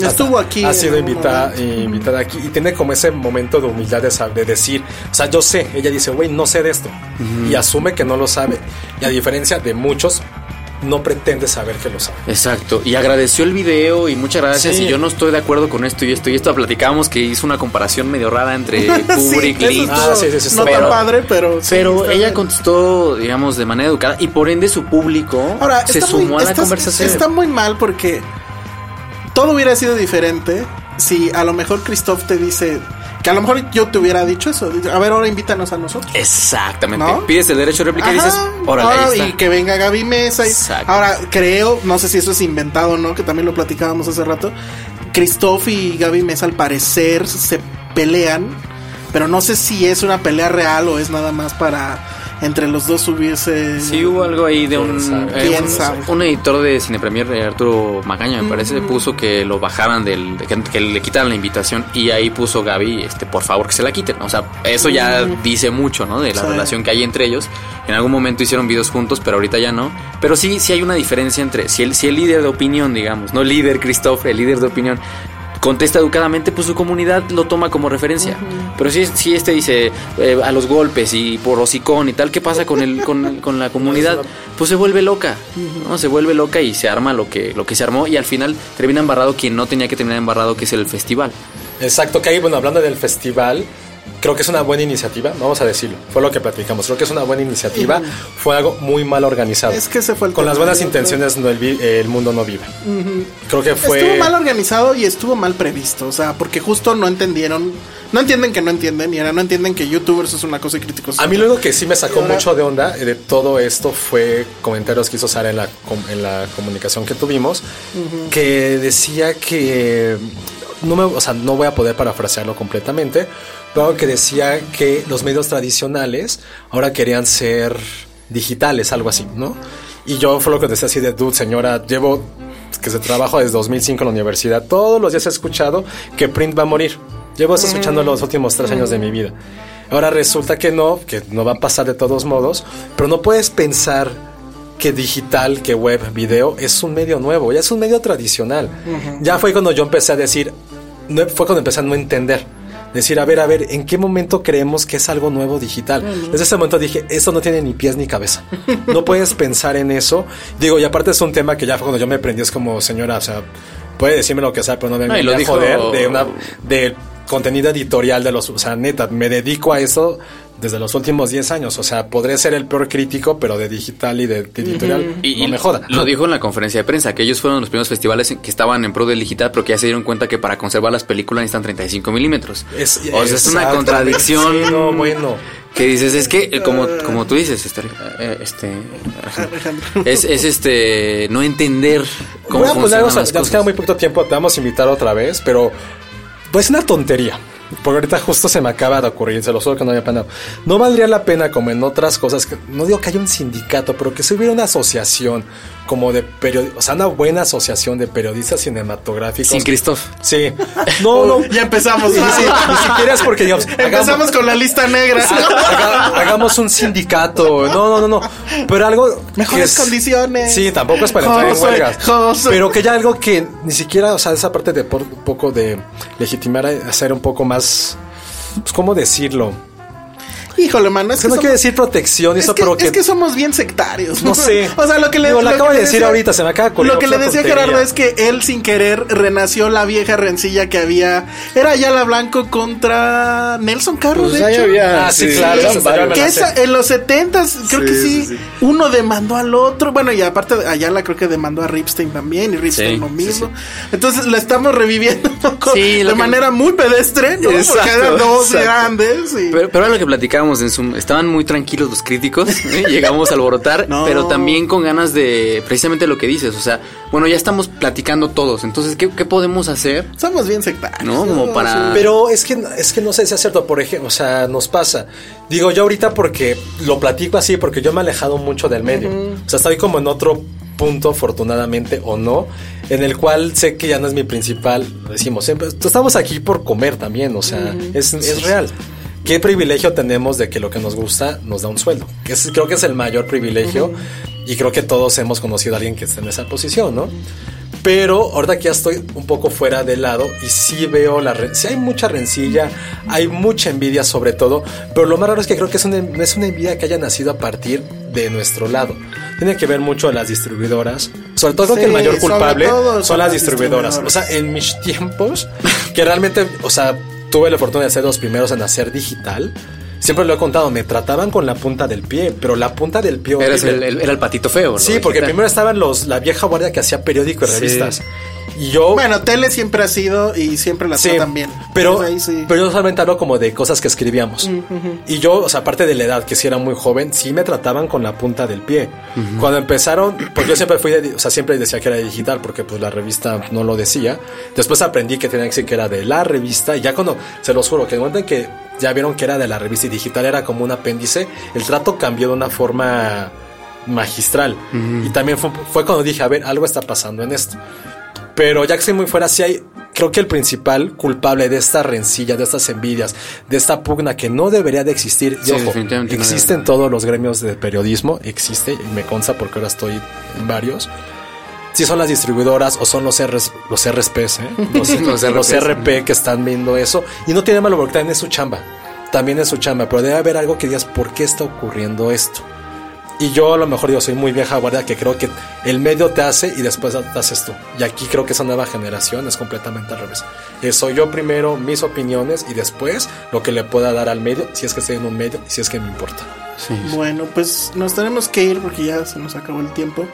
Speaker 3: Estuvo aquí.
Speaker 4: Ha sido invitada, invitada aquí y tiene como ese momento de humildad de, sab- de decir, o sea, yo sé, ella dice, güey, no sé de esto. Y asume que no lo sabe. Y a diferencia de muchos, no pretende saber que lo sabe.
Speaker 5: Exacto, y agradeció el video y muchas gracias.
Speaker 4: Sí.
Speaker 5: Y yo no estoy de acuerdo con esto y esto y esto. Platicamos que hizo una comparación medio rara entre Kubrick,
Speaker 3: Sí,
Speaker 5: Lynch.
Speaker 3: estuvo
Speaker 4: Ah, sí, sí, sí,
Speaker 3: no
Speaker 5: pero-
Speaker 3: tan padre, pero. sí,
Speaker 5: Pero ella
Speaker 3: bien.
Speaker 5: contestó, digamos, de manera educada y por ende su público
Speaker 3: Ahora,
Speaker 5: se sumó
Speaker 3: muy-
Speaker 5: a la
Speaker 3: está-
Speaker 5: conversación.
Speaker 3: Está muy mal porque todo hubiera sido diferente si a lo mejor Christoph te dice, Que a lo mejor yo te hubiera dicho eso. A ver, ahora invítanos a nosotros.
Speaker 5: Exactamente.
Speaker 3: ¿No?
Speaker 5: Pides el derecho de réplica y dices, órale, ahí
Speaker 3: ah,
Speaker 5: está.
Speaker 3: y que venga Gaby Mesa. y-
Speaker 5: Exacto.
Speaker 3: ahora, creo, no sé si eso es inventado o no, que también lo platicábamos hace rato. Christoph y Gaby Mesa al parecer se pelean, pero no sé si es una pelea real o es nada más para entre los dos subirse.
Speaker 5: Sí, hubo algo ahí de un, eh,
Speaker 3: ¿Quién
Speaker 5: un- un editor de Cine Premier, eh, Arturo Magaña, me parece, puso que lo bajaran del. que, que le quitaran la invitación y ahí puso Gaby, este, por favor que se la quiten. O sea, eso ya dice mucho, ¿no? De la
Speaker 3: Sí.
Speaker 5: relación que hay entre ellos. En algún momento hicieron videos juntos, pero ahorita ya no. Pero sí, sí hay una diferencia entre si el, si el líder de opinión, digamos, no líder Christoph, el líder de opinión. Contesta educadamente, pues su comunidad lo toma como referencia. Pero si, si este dice eh, a los golpes y por hocicón y tal, ¿qué pasa con el con, con la comunidad? Pues se vuelve loca, ¿no? Se vuelve loca y se arma lo que, lo que se armó y al final termina embarrado quien no tenía que terminar embarrado, que es el festival.
Speaker 4: Exacto, que ahí, bueno, hablando del festival, creo que es una buena iniciativa, vamos a decirlo, fue lo que platicamos, creo que es una buena iniciativa, fue algo muy mal organizado.
Speaker 3: Es que ese fue el
Speaker 4: Con las buenas intenciones no, el, mundo no vive. Creo que fue...
Speaker 3: Estuvo mal organizado y estuvo mal previsto, o sea, porque justo no entendieron, no entienden que no entienden y ahora no entienden que youtubers es una cosa y críticos.
Speaker 4: A mí lo que sí me sacó
Speaker 3: Ahora-
Speaker 4: mucho de onda de todo esto fue comentarios que hizo Sara en la, en la comunicación que tuvimos, que decía que no me, o sea, no voy a poder parafrasearlo completamente, pero que decía que los medios tradicionales ahora querían ser digitales, algo así, ¿no? Y yo fue lo que decía así de, dude, señora, llevo que se trabajo desde 2005 en la universidad, todos los días he escuchado que print va a morir. Llevo eso escuchando los últimos tres años de mi vida. Ahora resulta que no, que no va a pasar de todos modos, pero no puedes pensar que digital, que web, video es un medio nuevo, ya es un medio tradicional. Ya fue cuando yo empecé a decir, fue cuando empecé a no entender. Decir, a ver, a ver, ¿en qué momento creemos que es algo nuevo digital? Desde ese momento dije, esto no tiene ni pies ni cabeza. No puedes pensar en eso. Digo, y aparte es un tema que ya fue cuando yo me prendí, es como, señora, o sea, puede decirme lo que sea, pero no me
Speaker 5: No,
Speaker 4: a
Speaker 5: dijo-
Speaker 4: joder de una de contenido editorial de los, o sea, neta, me dedico a eso desde los últimos 10 años, o sea, podré ser el peor crítico, pero de digital y de, de editorial,
Speaker 5: Y,
Speaker 4: no
Speaker 5: y
Speaker 4: me joda.
Speaker 5: Lo dijo en la conferencia de prensa, que ellos fueron los primeros festivales en- que estaban en pro del digital, pero que ya se dieron cuenta que para conservar las películas necesitan 35 milímetros.
Speaker 4: Es-
Speaker 5: o sea, es una contradicción.
Speaker 4: Sí, no, bueno.
Speaker 5: Que dices, es que, eh, como, como tú dices, este, eh, este es, es este, no entender cómo
Speaker 4: Voy a poner
Speaker 5: funcionan
Speaker 4: algo,
Speaker 5: las
Speaker 4: ya nos queda muy poquito tiempo, te vamos a invitar otra vez, pero pues es una tontería. Porque ahorita justo se me acaba de ocurrir, se lo juro que no había planeado. No valdría la pena, como en otras cosas, que, no digo que haya un sindicato, pero que se hubiera una asociación como de periodistas, o sea, una buena asociación de periodistas cinematográficos.
Speaker 5: Sin Christoph.
Speaker 4: Sí. No, no.
Speaker 3: Ya empezamos.
Speaker 4: Ni,
Speaker 3: ¿no?
Speaker 4: si- ni siquiera es porque digamos,
Speaker 3: Empezamos
Speaker 4: hagamos,
Speaker 3: con la lista negra.
Speaker 4: haga- hagamos un sindicato. No, no, no, no. Pero algo.
Speaker 3: Mejores
Speaker 4: es-
Speaker 3: condiciones.
Speaker 4: Sí, tampoco es para entrar en huelgas. Pero que ya algo que ni siquiera, o sea, esa parte de por, un poco de legitimar, hacer un poco más. Pues, ¿cómo decirlo?
Speaker 3: Híjole, mano, es que
Speaker 4: no
Speaker 3: somos-
Speaker 4: quiero decir protección,
Speaker 3: Es
Speaker 4: eso,
Speaker 3: que,
Speaker 4: pero que.
Speaker 3: es que somos bien sectarios.
Speaker 4: No sé.
Speaker 3: o sea, lo que le,
Speaker 4: Digo, lo acabo
Speaker 3: le
Speaker 4: de decir ahorita, se me acaba
Speaker 3: Lo que le decía
Speaker 4: tontería.
Speaker 3: Gerardo es que él sin querer renació la vieja rencilla que había. Era Ayala Blanco contra Nelson Carlos,
Speaker 6: Pues
Speaker 3: de
Speaker 6: ahí
Speaker 3: hecho.
Speaker 6: había-
Speaker 4: Ah, sí,
Speaker 6: sí,
Speaker 4: claro.
Speaker 6: sí,
Speaker 3: Que esa- en los 70 creo
Speaker 6: Sí,
Speaker 3: que sí,
Speaker 6: sí, sí.
Speaker 3: uno demandó al otro. Bueno, y aparte Ayala creo que demandó a Ripstein también y Ripstein
Speaker 5: Sí,
Speaker 3: lo
Speaker 5: sí,
Speaker 3: mismo. Entonces la estamos reviviendo un poco
Speaker 5: Sí, lo
Speaker 3: de
Speaker 5: que-
Speaker 3: manera muy pedestre, ¿no? Porque eran dos
Speaker 6: exacto.
Speaker 3: grandes. y-
Speaker 5: Pero, lo que en. Estaban muy tranquilos los críticos. ¿eh? Llegamos a alborotar,
Speaker 3: No.
Speaker 5: pero también con ganas de precisamente lo que dices. O sea, bueno, ya estamos platicando todos. Entonces, ¿qué, qué podemos hacer?
Speaker 3: Somos bien sectarios.
Speaker 5: No, como para-
Speaker 4: Pero es que, es que no sé si es cierto, por ejemplo, o sea, nos pasa. Digo yo ahorita porque lo platico así, porque yo me he alejado mucho del medio. O sea, estoy como en otro punto, afortunadamente o no, en el cual sé que ya no es mi principal, decimos siempre, estamos aquí por comer también, o sea, es, es real. ¿Qué privilegio tenemos de que lo que nos gusta nos da un sueldo? Que es- creo que es el mayor privilegio y creo que todos hemos conocido a alguien que esté en esa posición, ¿no? Pero ahorita que ya estoy un poco fuera de lado y sí veo la... Sí hay mucha rencilla, hay mucha envidia sobre todo, pero lo más raro es que creo que es una, es una envidia que haya nacido a partir de nuestro lado. Tiene que ver mucho las distribuidoras. Sobre todo creo que el
Speaker 3: Sí,
Speaker 4: mayor culpable son, las distribuidoras. O sea, en mis tiempos, que realmente, o sea, tuve la oportunidad de ser los primeros en hacer digital. Siempre lo he contado, me trataban con la punta del pie, pero la punta del pie
Speaker 5: el, el- era el patito feo. ¿no?
Speaker 4: Sí, porque primero estaban los la vieja guardia que hacía periódico y
Speaker 5: Sí.
Speaker 4: Y yo...
Speaker 3: Bueno, tele siempre ha sido y siempre la
Speaker 4: Sí,
Speaker 3: tratan bien.
Speaker 4: pero,
Speaker 3: Entonces, ahí sí.
Speaker 4: pero yo solamente hablo como de cosas que escribíamos. Y yo, o sea, aparte de la edad, que sí era muy joven, sí me trataban con la punta del pie. Cuando empezaron, pues yo siempre fui, de- o sea, siempre decía que era digital porque pues la revista no lo decía. Después aprendí que tenía que decir que era de la revista y ya cuando, se los juro, que en el momento en que ya vieron que era de la revista y digital era como un apéndice, el trato cambió de una forma magistral. Y también fue, fue cuando dije, a ver, algo está pasando en esto. Pero ya que estoy muy fuera, sí hay, creo que el principal culpable de esta rencilla, de estas envidias, de esta pugna que no debería de existir, y
Speaker 5: Sí,
Speaker 4: ojo,
Speaker 5: definitivamente no
Speaker 4: existe en
Speaker 5: debería.
Speaker 4: todos los gremios de periodismo, existe, y me consta porque ahora estoy en varios. Si son las distribuidoras o son los, RS, los RSPs, ¿eh? los,
Speaker 5: Los
Speaker 4: los. RP que están viendo eso. Y no tiene malo porque también es su chamba. También es su chamba, pero debe haber algo que digas, ¿por qué está ocurriendo esto? Y yo a lo mejor digo, soy muy vieja guardia que creo que el medio te hace y después te haces tú. Y aquí creo que esa nueva generación es completamente al revés. Eh, soy yo primero mis opiniones y después lo que le pueda dar al medio, si es que estoy en un medio y si es que me importa.
Speaker 5: Sí.
Speaker 3: Bueno, pues nos tenemos que ir porque ya se nos acabó el tiempo.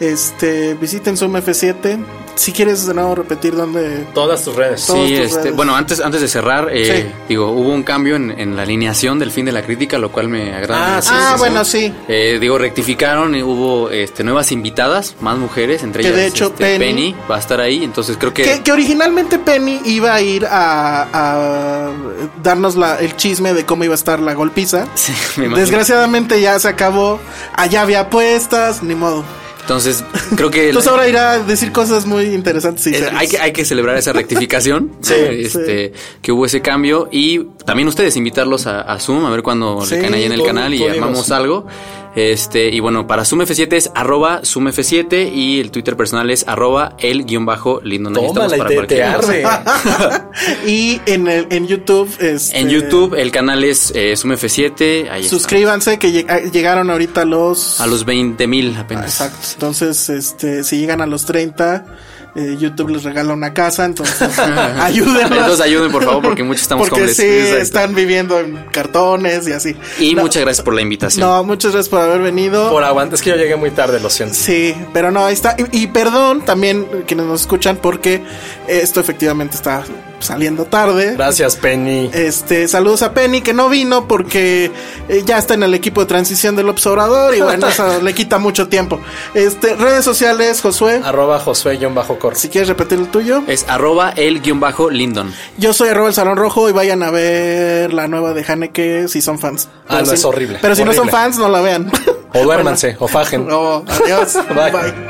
Speaker 3: Este, visiten Zoom F7. Si quieres de nuevo repetir dónde.
Speaker 4: Todas tus redes.
Speaker 3: Todas
Speaker 5: Sí,
Speaker 3: tus
Speaker 5: este,
Speaker 3: redes.
Speaker 5: bueno, antes, antes de cerrar, eh,
Speaker 3: Sí.
Speaker 5: digo, hubo un cambio en, en la alineación del fin de la crítica, lo cual me agrada.
Speaker 4: Ah, sí,
Speaker 3: ah,
Speaker 4: sí,
Speaker 3: bueno, sí.
Speaker 5: Eh, digo, rectificaron y hubo este, nuevas invitadas, más mujeres, entre
Speaker 3: Que
Speaker 5: ellas
Speaker 3: de hecho
Speaker 5: este,
Speaker 3: Penny-
Speaker 5: va a estar ahí, entonces creo que...
Speaker 3: Que, que originalmente Penny iba a ir a, a darnos la, el chisme de cómo iba a estar la golpiza.
Speaker 5: Sí, me imagino.
Speaker 3: Desgraciadamente ya se acabó. Allá había apuestas, ni modo.
Speaker 5: Entonces, creo que...
Speaker 3: Entonces ahora irá a decir cosas muy interesantes y
Speaker 5: Eh, hay, que, hay que celebrar esa rectificación,
Speaker 4: Sí,
Speaker 5: este, que hubo ese cambio y también ustedes invitarlos a, a Zoom a ver cuando
Speaker 3: Sí,
Speaker 5: le caen ahí en el canal y
Speaker 4: dinos.
Speaker 5: armamos algo. Este, y bueno, para Zoom F7 es arroba Zoom F7 y el Twitter personal es arroba el guion bajo lindo.
Speaker 4: Tómala y
Speaker 5: para
Speaker 4: te,
Speaker 5: cualquier
Speaker 4: te
Speaker 5: cosa.
Speaker 4: arde.
Speaker 3: y en, el, en YouTube. Este,
Speaker 5: En YouTube el canal es eh, Zoom F7, ahí.
Speaker 3: Suscríbanse que ah, llegaron ahorita los.
Speaker 5: A los 20 mil apenas.
Speaker 3: Exacto. Entonces, este, si llegan a los 30, eh, YouTube les regala una casa. Entonces, ayúdenlos.
Speaker 5: Entonces ayuden por favor porque muchos estamos
Speaker 3: Porque sí, están viviendo en cartones y así.
Speaker 5: Y
Speaker 3: No,
Speaker 5: muchas gracias por la invitación.
Speaker 3: No, muchas gracias por haber venido.
Speaker 4: Por aguante, es que yo llegué muy tarde, lo siento.
Speaker 3: Sí, pero no, ahí está. Y, y perdón también quienes nos escuchan porque esto efectivamente está saliendo tarde.
Speaker 4: Gracias, Penny.
Speaker 3: Este, saludos a Penny que no vino porque eh, ya está en el equipo de transición del observador y bueno, eso le quita mucho tiempo. Este, redes sociales, Josué,
Speaker 4: Arroba Josué-Cor.
Speaker 3: si quieres repetir el tuyo.
Speaker 5: Es arroba el guion bajo Lindon.
Speaker 3: Yo soy arroba el Salón Rojo y vayan a ver la nueva de Haneke si son fans.
Speaker 4: Ah,
Speaker 3: Pero
Speaker 4: no,
Speaker 3: si-
Speaker 4: es horrible,
Speaker 3: Pero si no son fans, no la vean.
Speaker 4: O duérmanse, o fajen.
Speaker 3: No, adiós.
Speaker 4: Bye.
Speaker 3: Bye.